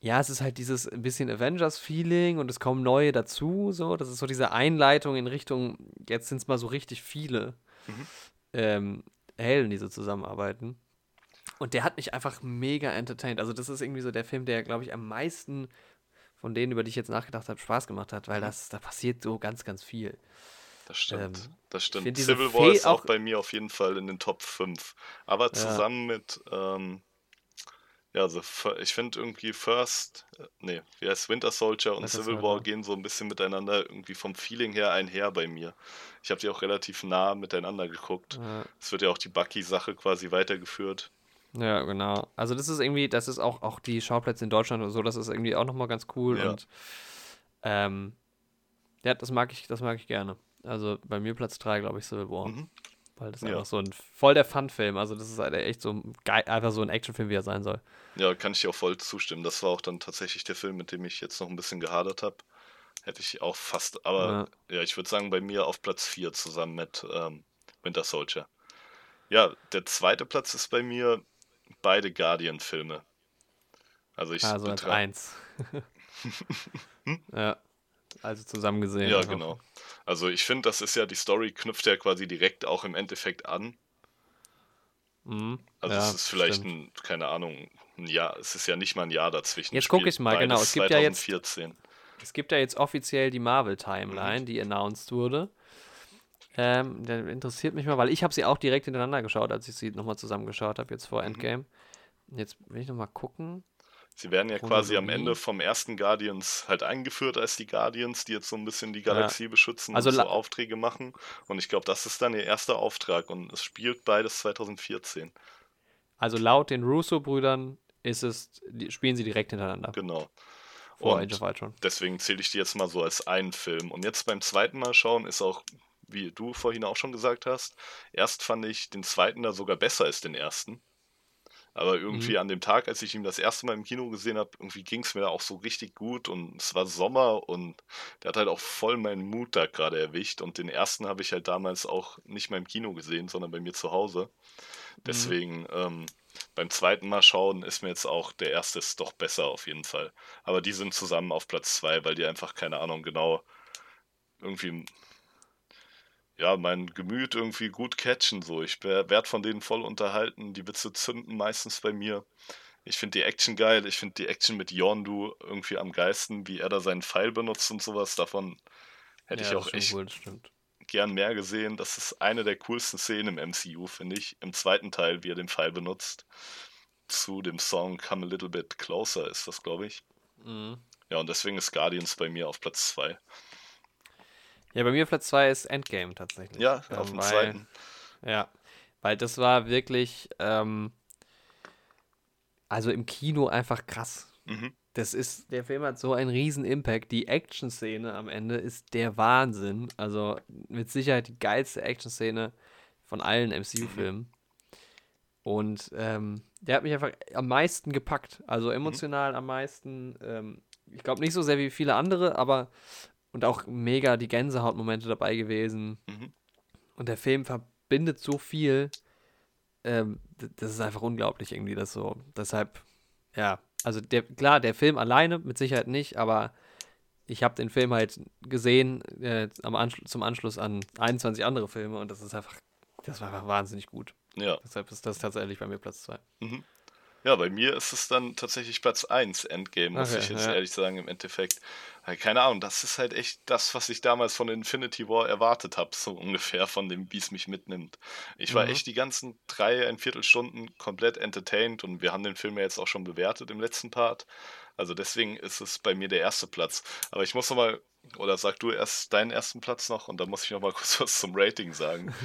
ja, es ist halt dieses ein bisschen Avengers-Feeling und es kommen neue dazu, so. Das ist so diese Einleitung in Richtung, jetzt sind es mal so richtig viele mhm. ähm, Helden, die so zusammenarbeiten. Und der hat mich einfach mega entertained. Also, das ist irgendwie so der Film, der, glaube ich, am meisten von denen, über die ich jetzt nachgedacht habe, Spaß gemacht hat, weil mhm. das, da passiert so ganz, ganz viel. Das stimmt. Ähm, das stimmt. Civil War ist auch bei mir auf jeden Fall in den Top 5. Aber zusammen ja. mit ähm, ja, also ich finde irgendwie First, äh, nee, wie heißt Winter Soldier und Winter Civil War gehen so ein bisschen miteinander irgendwie vom Feeling her einher bei mir. Ich habe die auch relativ nah miteinander geguckt. Ja. Es wird ja auch die Bucky-Sache quasi weitergeführt. Ja, genau. Also das ist irgendwie, das ist auch, auch die Schauplätze in Deutschland und so, das ist irgendwie auch nochmal ganz cool ja. und ähm, ja, das mag ich, das mag ich gerne. Also bei mir Platz 3, glaube ich, Civil War. Mhm. Weil das ist ja. einfach so ein voll der Fun-Film. Also, das ist halt echt so geil, einfach so ein Actionfilm, wie er sein soll. Ja, kann ich dir auch voll zustimmen. Das war auch dann tatsächlich der Film, mit dem ich jetzt noch ein bisschen gehadert habe. Hätte ich auch fast, aber ja, ja ich würde sagen, bei mir auf Platz 4 zusammen mit ähm, Winter Soldier. Ja, der zweite Platz ist bei mir beide Guardian-Filme. Also ich Also als eins. ja. Also zusammen gesehen. Ja, einfach. genau. Also ich finde, das ist ja, die Story knüpft ja quasi direkt auch im Endeffekt an. Mhm. Also ja, es ist vielleicht ein, keine Ahnung, ein Jahr, es ist ja nicht mal ein Jahr dazwischen. Jetzt guck Spielt ich mal, genau, es gibt ja jetzt- 2014. Es gibt ja jetzt offiziell die Mhm. Marvel-Timeline, die announced wurde. Ähm, der interessiert mich mal, weil ich habe sie auch direkt hintereinander geschaut, als ich sie nochmal zusammengeschaut habe, jetzt Mhm. vor Endgame. Jetzt will ich nochmal gucken. Sie werden ja quasi am. Ende vom ersten Guardians halt eingeführt als die Guardians, die jetzt so ein bisschen die Galaxie beschützen Also und so Aufträge machen. Und ich glaube, das ist dann ihr erster Auftrag und es spielt beides 2014. Also laut den Russo-Brüdern ist es, die, spielen sie direkt hintereinander. Genau. Vor Und deswegen zähle ich die jetzt mal so als einen Film. Und jetzt beim zweiten Mal schauen ist auch, wie du vorhin auch schon gesagt hast, erst fand ich den zweiten da sogar besser als den ersten. Aber irgendwie Mhm. an dem Tag, als ich ihn das erste Mal im Kino gesehen habe, irgendwie ging es mir da auch so richtig gut und es war Sommer und der hat halt auch voll meinen Mut da gerade erwischt. Und den ersten habe ich halt damals auch nicht mal im Kino gesehen, sondern bei mir zu Hause. Deswegen ähm, beim zweiten Mal schauen ist mir jetzt auch der erste ist doch besser auf jeden Fall. Aber die sind zusammen auf Platz zwei, weil die einfach, keine Ahnung, genau irgendwie, ja, mein Gemüt irgendwie gut catchen. So. Ich werde von denen voll unterhalten. Die Witze zünden meistens bei mir. Ich finde die Action geil. Ich finde die Action mit Yondu irgendwie am geilsten, wie er da seinen Pfeil benutzt und sowas. Davon hätte ja, ich auch echt stimmt. gern mehr gesehen. Das ist eine der coolsten Szenen im MCU, finde ich. Im zweiten Teil, wie er den Pfeil benutzt. Zu dem Song Come a Little Bit Closer ist das, glaube ich. Mhm. Ja, und deswegen ist Guardians bei mir auf Platz 2. Ja, bei mir Platz 2 ist Endgame tatsächlich. Ja, Ähm, auf dem weil- zweiten. Ja, weil das war wirklich, ähm, also im Kino einfach krass. Mhm. Das ist, der Film hat so einen riesen Impact. Die Action-Szene am Ende ist der Wahnsinn. Also mit Sicherheit die geilste Action-Szene von allen MCU-Filmen. Und ähm, der hat mich einfach am meisten gepackt. Also emotional am meisten. Ähm, ich glaube nicht so sehr wie viele andere, aber und auch mega die Gänsehautmomente dabei gewesen. Mhm. Und der Film verbindet so viel. Ähm, das ist einfach unglaublich irgendwie, das so. Deshalb, ja, also der, klar, der Film alleine mit Sicherheit nicht, aber ich habe den Film halt gesehen äh, am Anschlu zum Anschluss an 21 andere Filme und das ist einfach, das war einfach wahnsinnig gut. Ja. Deshalb ist das tatsächlich bei mir Platz 2. Mhm. Ja, bei mir ist es dann tatsächlich Platz 1 Endgame, muss Okay, ich jetzt ja. ehrlich sagen, im Endeffekt. Keine Ahnung, das ist halt echt das, was ich damals von Infinity War erwartet habe, so ungefähr, von dem, wie es mich mitnimmt. Ich war Mhm. echt die ganzen drei, ein Viertelstunden komplett entertained und wir haben den Film ja jetzt auch schon bewertet im letzten Part. Also deswegen ist es bei mir der erste Platz. Aber ich muss nochmal, oder sag du erst deinen ersten Platz noch und dann muss ich nochmal kurz was zum Rating sagen.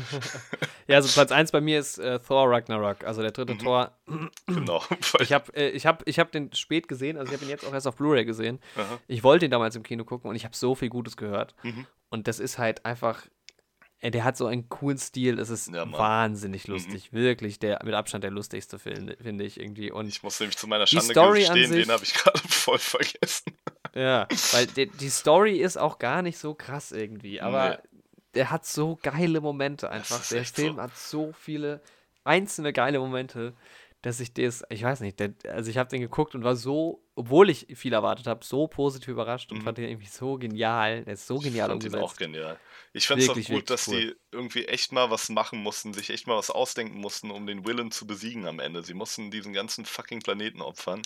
Ja, also Platz 1 bei mir ist äh, Thor Ragnarok, also der dritte Mhm. Tor. genau. Ich habe äh, ich hab, ich hab den spät gesehen, also ich habe ihn jetzt auch erst auf Blu-ray gesehen. Aha. Ich wollte ihn damals im Kino gucken und ich habe so viel Gutes gehört. Mhm. Und das ist halt einfach, ey, der hat so einen coolen Stil, es ist Ja, Mann. Mhm. wahnsinnig lustig, wirklich der mit Abstand der lustigste Film, finde ich irgendwie. Und Ich muss nämlich zu meiner Schande gestehen, sich- den habe ich gerade voll vergessen. ja, weil die, die Story ist auch gar nicht so krass irgendwie, aber Nee. der hat so geile Momente einfach. Der Film so. hat so viele einzelne geile Momente, dass ich das, ich weiß nicht, der, also ich habe den geguckt und war so, obwohl ich viel erwartet habe, so positiv überrascht und Mhm. fand den irgendwie so genial. Der ist so genial ich fand umgesetzt. auch genial. Ich fand es auch gut, dass cool. die irgendwie echt mal was machen mussten, sich echt mal was ausdenken mussten, um den Willen zu besiegen am Ende. Sie mussten diesen ganzen fucking Planeten opfern.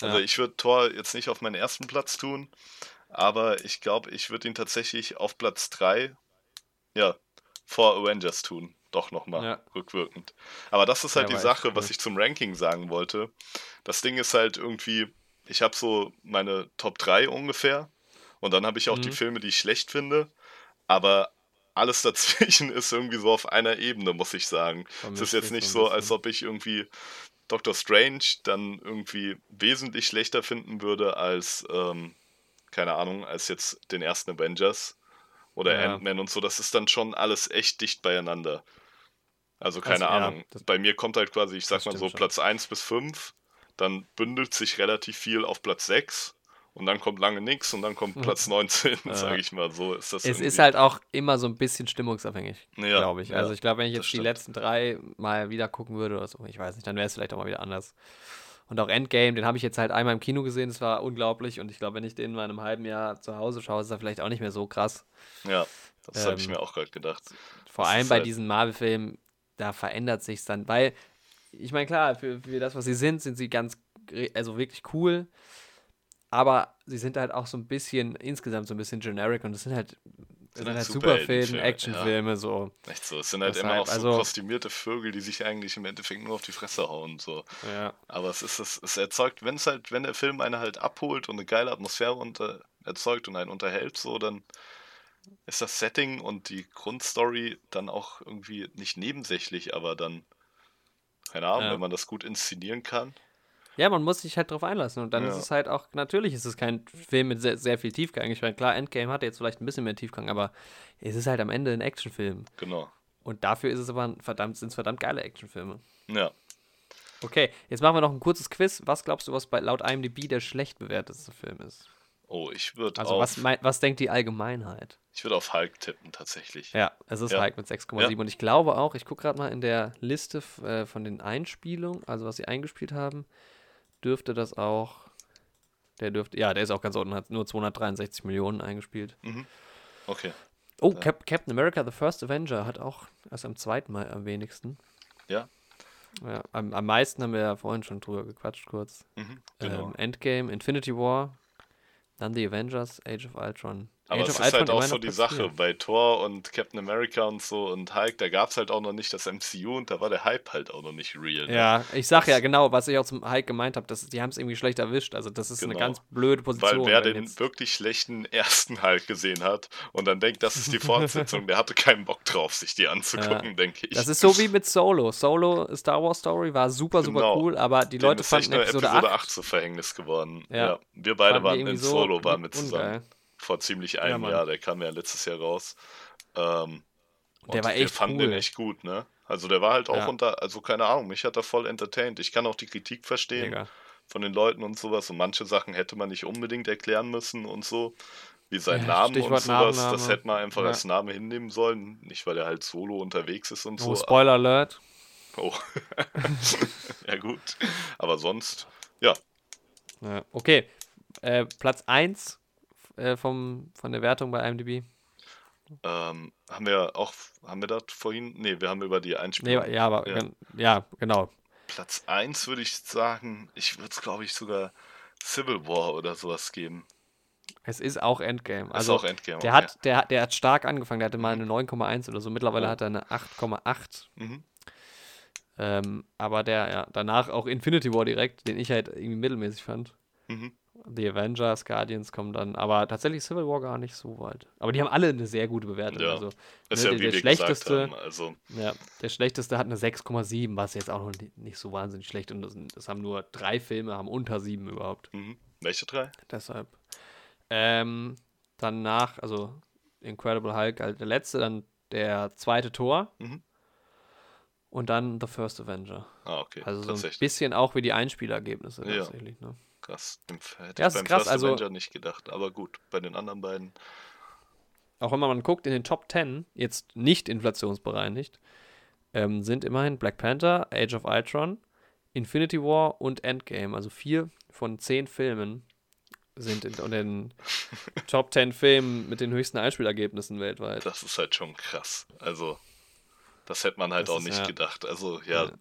Also Ja. ich würde Thor jetzt nicht auf meinen ersten Platz tun, aber ich glaube, ich würde ihn tatsächlich auf Platz 3, ja, vor Avengers tun. Doch nochmal, Ja. rückwirkend. Aber das ist halt Der die Sache, was cool. ich zum Ranking sagen wollte. Das Ding ist halt irgendwie, ich habe so meine Top 3 ungefähr und dann habe ich auch die Mhm. Filme, die ich schlecht finde, aber alles dazwischen ist irgendwie so auf einer Ebene, muss ich sagen. Es ist jetzt nicht so als ob ich irgendwie Doctor Strange dann irgendwie wesentlich schlechter finden würde als, ähm, keine Ahnung, als jetzt den ersten Avengers oder Ja. Ant-Man und so. Das ist dann schon alles echt dicht beieinander. Also keine Also, ja, Ahnung. das- Bei mir kommt halt quasi, ich sag mal so, schon. Platz 1 bis 5, dann bündelt sich relativ viel auf Platz 6 und dann kommt lange nichts und dann kommt Platz 19, Ja. sage ich mal. So ist das Es irgendwie. ist halt auch immer so ein bisschen stimmungsabhängig, Ja, glaube ich. ja, Also ich glaube, wenn ich jetzt die letzten drei mal wieder gucken würde oder so, ich weiß nicht, dann wäre es vielleicht auch mal wieder anders. Und auch Endgame, den habe ich jetzt halt einmal im Kino gesehen, das war unglaublich. Und ich glaube, wenn ich den mal in einem halben Jahr zu Hause schaue, ist er vielleicht auch nicht mehr so krass. Ja, das habe ich Ähm, mir auch gerade gedacht. Vor Das allem bei halt- diesen Marvel-Filmen, da verändert sich dann, weil, ich meine, klar, für, für das, was sie sind, sind sie ganz, also wirklich cool, aber sie sind halt auch so ein bisschen, insgesamt so ein bisschen generic und es sind halt, es sind halt halt Superfilme, ja. Actionfilme, so. Echt so. Es sind halt immer Deshalb, auch so also- kostümierte Vögel, die sich eigentlich im Endeffekt nur auf die Fresse hauen. So. Ja. Aber es ist es, es erzeugt, wenn es halt, wenn der Film einen halt abholt und eine geile Atmosphäre unter, erzeugt und einen unterhält, so, dann ist das Setting und die Grundstory dann auch irgendwie nicht nebensächlich, aber dann, keine Ahnung, Ja. wenn man das gut inszenieren kann. Ja, man muss sich halt drauf einlassen. Und dann ist Ja. es halt auch, natürlich ist es kein Film mit sehr, sehr viel Tiefgang. Ich meine, klar, Endgame hatte jetzt vielleicht ein bisschen mehr Tiefgang, aber es ist halt am Ende ein Actionfilm. Genau. Und dafür ist es aber ein verdammt, sind es verdammt geile Actionfilme. Ja. Okay, jetzt machen wir noch ein kurzes Quiz. Was glaubst du, was bei laut IMDb der schlecht bewertetste Film ist? Oh, ich würde Also, was, mei- was denkt die Allgemeinheit? Ich würd auf Hulk tippen, tatsächlich. Ja, es ist Ja. Hulk mit 6,7. Und ich glaube auch, ich gucke gerade mal in der Liste äh, von den Einspielungen, also was sie eingespielt haben, dürfte das auch. Der dürfte, ja, der ist auch ganz unten, hat nur 263 Millionen eingespielt. Mhm. Okay. Oh, Cap Captain America, The First Avenger hat auch erst am zweiten Mal am wenigsten. Ja. Ja, am, am meisten haben wir ja vorhin schon drüber gequatscht, kurz. Mhm. Genau. Ähm, Endgame, Infinity War, dann The Avengers, Age of Ultron. Aber Age es ist halt auch so die Sache. Bei Thor und Captain America und so und Hulk, da gab es halt auch noch nicht das MCU und da war der Hype halt auch noch nicht real. Ne? Ja, ich sag ja genau, was ich auch zum Hulk gemeint habe, die haben es irgendwie schlecht erwischt. Also das ist Genau. eine ganz blöde Position. Weil wer den wirklich schlechten ersten Hulk gesehen hat und dann denkt, das ist die Fortsetzung, der hatte keinen Bock drauf, sich die anzugucken, denke ich. das ist so wie mit Solo. Solo, Star Wars Story, war super, super Genau. cool, aber die Dem Leute fanden nur Episode, Episode 8, 8 zu Verhängnis geworden. Ja. Ja. Wir beide waren in so Solo, waren mit zusammen. Vor ziemlich einem Mann. Jahr, der kam ja letztes Jahr raus. Ähm, Der und war wir echt fanden cool. den echt gut, ne? Also der war halt auch Ja. unter, also keine Ahnung, mich hat er voll entertained. Ich kann auch die Kritik verstehen Mega. von den Leuten und sowas. Und manche Sachen hätte man nicht unbedingt erklären müssen und so. Wie sein Ja, Name und Stichwort sowas. Nachname. Das hätte man einfach Ja. als Name hinnehmen sollen. Nicht, weil er halt solo unterwegs ist und Oh, so. Spoiler Alert. Oh. ja, gut. Aber sonst, ja. Ja, okay. Äh, Platz 1 äh, vom, von der Wertung bei IMDb. Ähm, haben wir auch, haben wir das vorhin? Nee, wir haben über die Nee, Einspielung. ja, aber Ja. gen- ja, genau. Platz 1 würde ich sagen, ich würde es glaube ich sogar Civil War oder sowas geben. Es ist auch Endgame. Ist Also auch Endgame. der okay. hat, der, hat- der hat stark angefangen. Der hatte mal eine 9,1 oder so. Mittlerweile Oh. hat er eine 8,8. Mhm. Ähm, aber der, ja, danach auch Infinity War direkt, den ich halt irgendwie mittelmäßig fand. Mhm. The Avengers, Guardians kommen dann, aber tatsächlich Civil War gar nicht so weit. Aber die haben alle eine sehr gute Bewertung. Ja. Also, Ist ne, ja der, der schlechteste. Also, ja, der schlechteste hat eine 6,7, was jetzt auch noch ni- nicht so wahnsinnig schlecht und das, das haben nur drei Filme, haben unter sieben überhaupt. mhm. welche drei? Deshalb. Ähm, danach, also Incredible Hulk, halt der letzte, dann der zweite Tor Mhm. und dann The First Avenger. Ah, okay. Also so ein bisschen auch wie die Einspielergebnisse Ja. tatsächlich. Ne? Krass. Hätte Ja, ich beim krass, First also- Avenger nicht gedacht. Aber gut, bei den anderen beiden. Auch wenn man guckt in den Top 10, jetzt nicht inflationsbereinigt, ähm, sind immerhin Black Panther, Age of Ultron, Infinity War und Endgame. Also vier von zehn Filmen sind in, in den Top 10 Filmen mit den höchsten Einspielergebnissen weltweit. Das ist halt schon krass. Also, das hätte man halt Das auch ist, nicht ja. gedacht. Also, ja, Ja.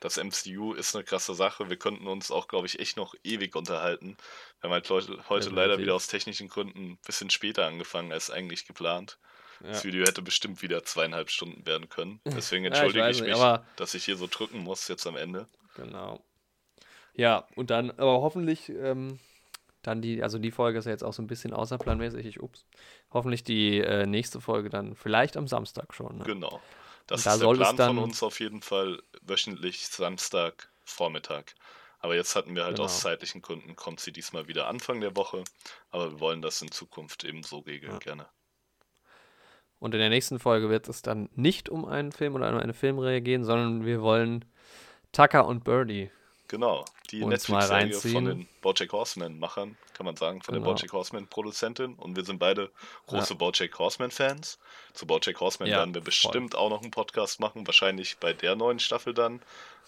Das MCU ist eine krasse Sache. Wir könnten uns auch, glaube ich, echt noch ewig unterhalten. Wir haben halt Leute, heute leider Definitiv. wieder aus technischen Gründen ein bisschen später angefangen als eigentlich geplant. Das Ja. Video hätte bestimmt wieder zweieinhalb Stunden werden können. Deswegen Ja, ich entschuldige weiß ich, nicht, mich, aber- dass ich hier so drücken muss jetzt am Ende. Genau. Ja, und dann, aber hoffentlich, ähm, dann die, also die Folge ist ja jetzt auch so ein bisschen außerplanmäßig, ich, ups. Hoffentlich die äh, nächste Folge dann vielleicht am Samstag schon. Ne? Genau. Das da ist der Plan von uns auf jeden Fall wöchentlich Samstag Vormittag. Aber jetzt hatten wir halt Genau. aus zeitlichen Gründen, kommt sie diesmal wieder Anfang der Woche. Aber wir wollen das in Zukunft eben so regeln Ja. gerne. Und in der nächsten Folge wird es dann nicht um einen Film oder um eine Filmreihe gehen, sondern wir wollen Tucker und Birdie. Genau. Die Netflix-Serie von den Bojack Horseman-Machern, kann man sagen, von Genau. der Bojack Horseman-Produzentin. Und wir sind beide große Bojack Horseman-Fans. Zu Bojack Horseman Ja, werden wir voll. bestimmt auch noch einen Podcast machen, wahrscheinlich bei der neuen Staffel dann.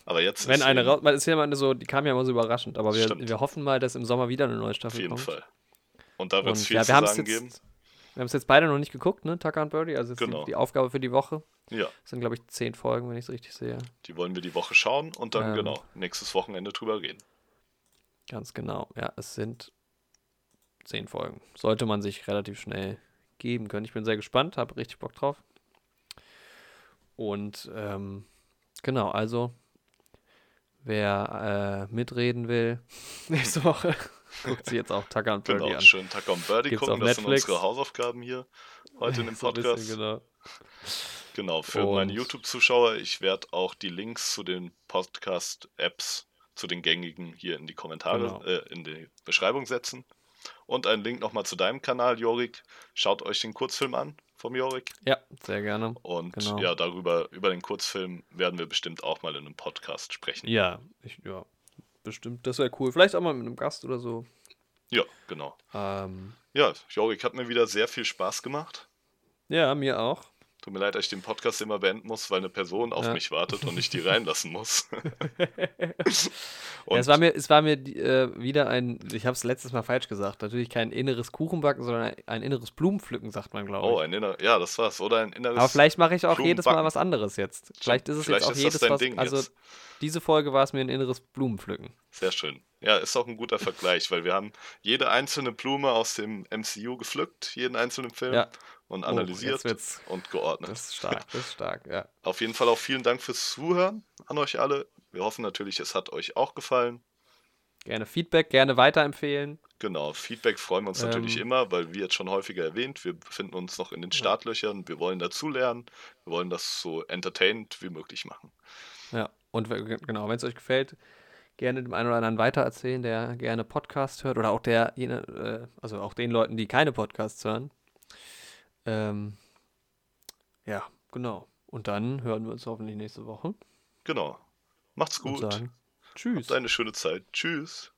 Aber jetzt Wenn ist eine raus, ist ja immer so, die kam ja immer so überraschend, aber wir, Stimmt. wir hoffen mal, dass im Sommer wieder eine neue Auf Staffel jeden kommt. Fall. Und da wird es viel ja, zu sagen jetzt, geben. wir haben es jetzt beide noch nicht geguckt, ne, Tucker und Birdie, also Genau. die Aufgabe für die Woche. Ja, Das sind, glaube ich, zehn Folgen, wenn ich es richtig sehe. die wollen wir die Woche schauen und dann Ähm. genau nächstes Wochenende drüber reden. Ganz genau. Ja, es sind zehn Folgen. Sollte man sich relativ schnell geben können. Ich bin sehr gespannt, habe richtig Bock drauf. Und ähm, genau, also wer äh, mitreden will nächste Woche, guckt sich jetzt auch Tucker und Birdie Genau, an. schön Tucker und Birdie Gibt's gucken. Das sind unsere Hausaufgaben hier heute in dem So ein bisschen, Podcast. genau. Genau, für Und- meine YouTube-Zuschauer, ich werde auch die Links zu den Podcast-Apps, zu den gängigen hier in die Kommentare, Genau. äh, in die Beschreibung setzen. Und einen Link nochmal zu deinem Kanal, Jorik. Schaut euch den Kurzfilm an vom Jorik. Ja, sehr gerne. Und Genau. ja, darüber, über den Kurzfilm werden wir bestimmt auch mal in einem Podcast sprechen. Ja, ich, ja, bestimmt. Das wäre cool. Vielleicht auch mal mit einem Gast oder so. Ja, genau. Ähm, Ja, Jorik, hat mir wieder sehr viel Spaß gemacht. ja, mir auch. Tut mir leid, dass ich den Podcast immer beenden muss, weil eine Person auf Ja. mich wartet und ich die reinlassen muss. Ja, es war mir, es war mir äh, wieder ein, ich habe es letztes Mal falsch gesagt, natürlich kein inneres Kuchenbacken, sondern ein, ein inneres Blumenpflücken, sagt man, glaube ich. Oh, ein inner, ja, das war's. Oder ein inneres. Aber vielleicht mache ich auch jedes Mal was anderes jetzt. Vielleicht ist es Vielleicht jetzt auch jedes was. Ding also jetzt. diese Folge war es mir ein inneres Blumenpflücken. Sehr schön. Ja, ist auch ein guter Vergleich, weil wir haben jede einzelne Blume aus dem MCU gepflückt, jeden einzelnen Film Ja. Und Oh, analysiert wird's- und geordnet. Das ist stark, das ist stark, ja. Auf jeden Fall auch vielen Dank fürs Zuhören an euch alle. Wir hoffen natürlich, es hat euch auch gefallen. Gerne Feedback, gerne weiterempfehlen. Genau, Feedback freuen wir uns natürlich Ähm. immer, weil wie jetzt schon häufiger erwähnt, wir befinden uns noch in den Startlöchern, wir wollen dazulernen, wir wollen das so entertained wie möglich machen. Ja, und genau, wenn es euch gefällt, gerne dem einen oder anderen weitererzählen, der gerne Podcast hört oder auch der, äh, also auch den Leuten, die keine Podcasts hören. Ähm, ja, genau. Und dann hören wir uns hoffentlich nächste Woche Genau. Macht's gut. sagen Tschüss. Habt eine schöne Zeit. Tschüss.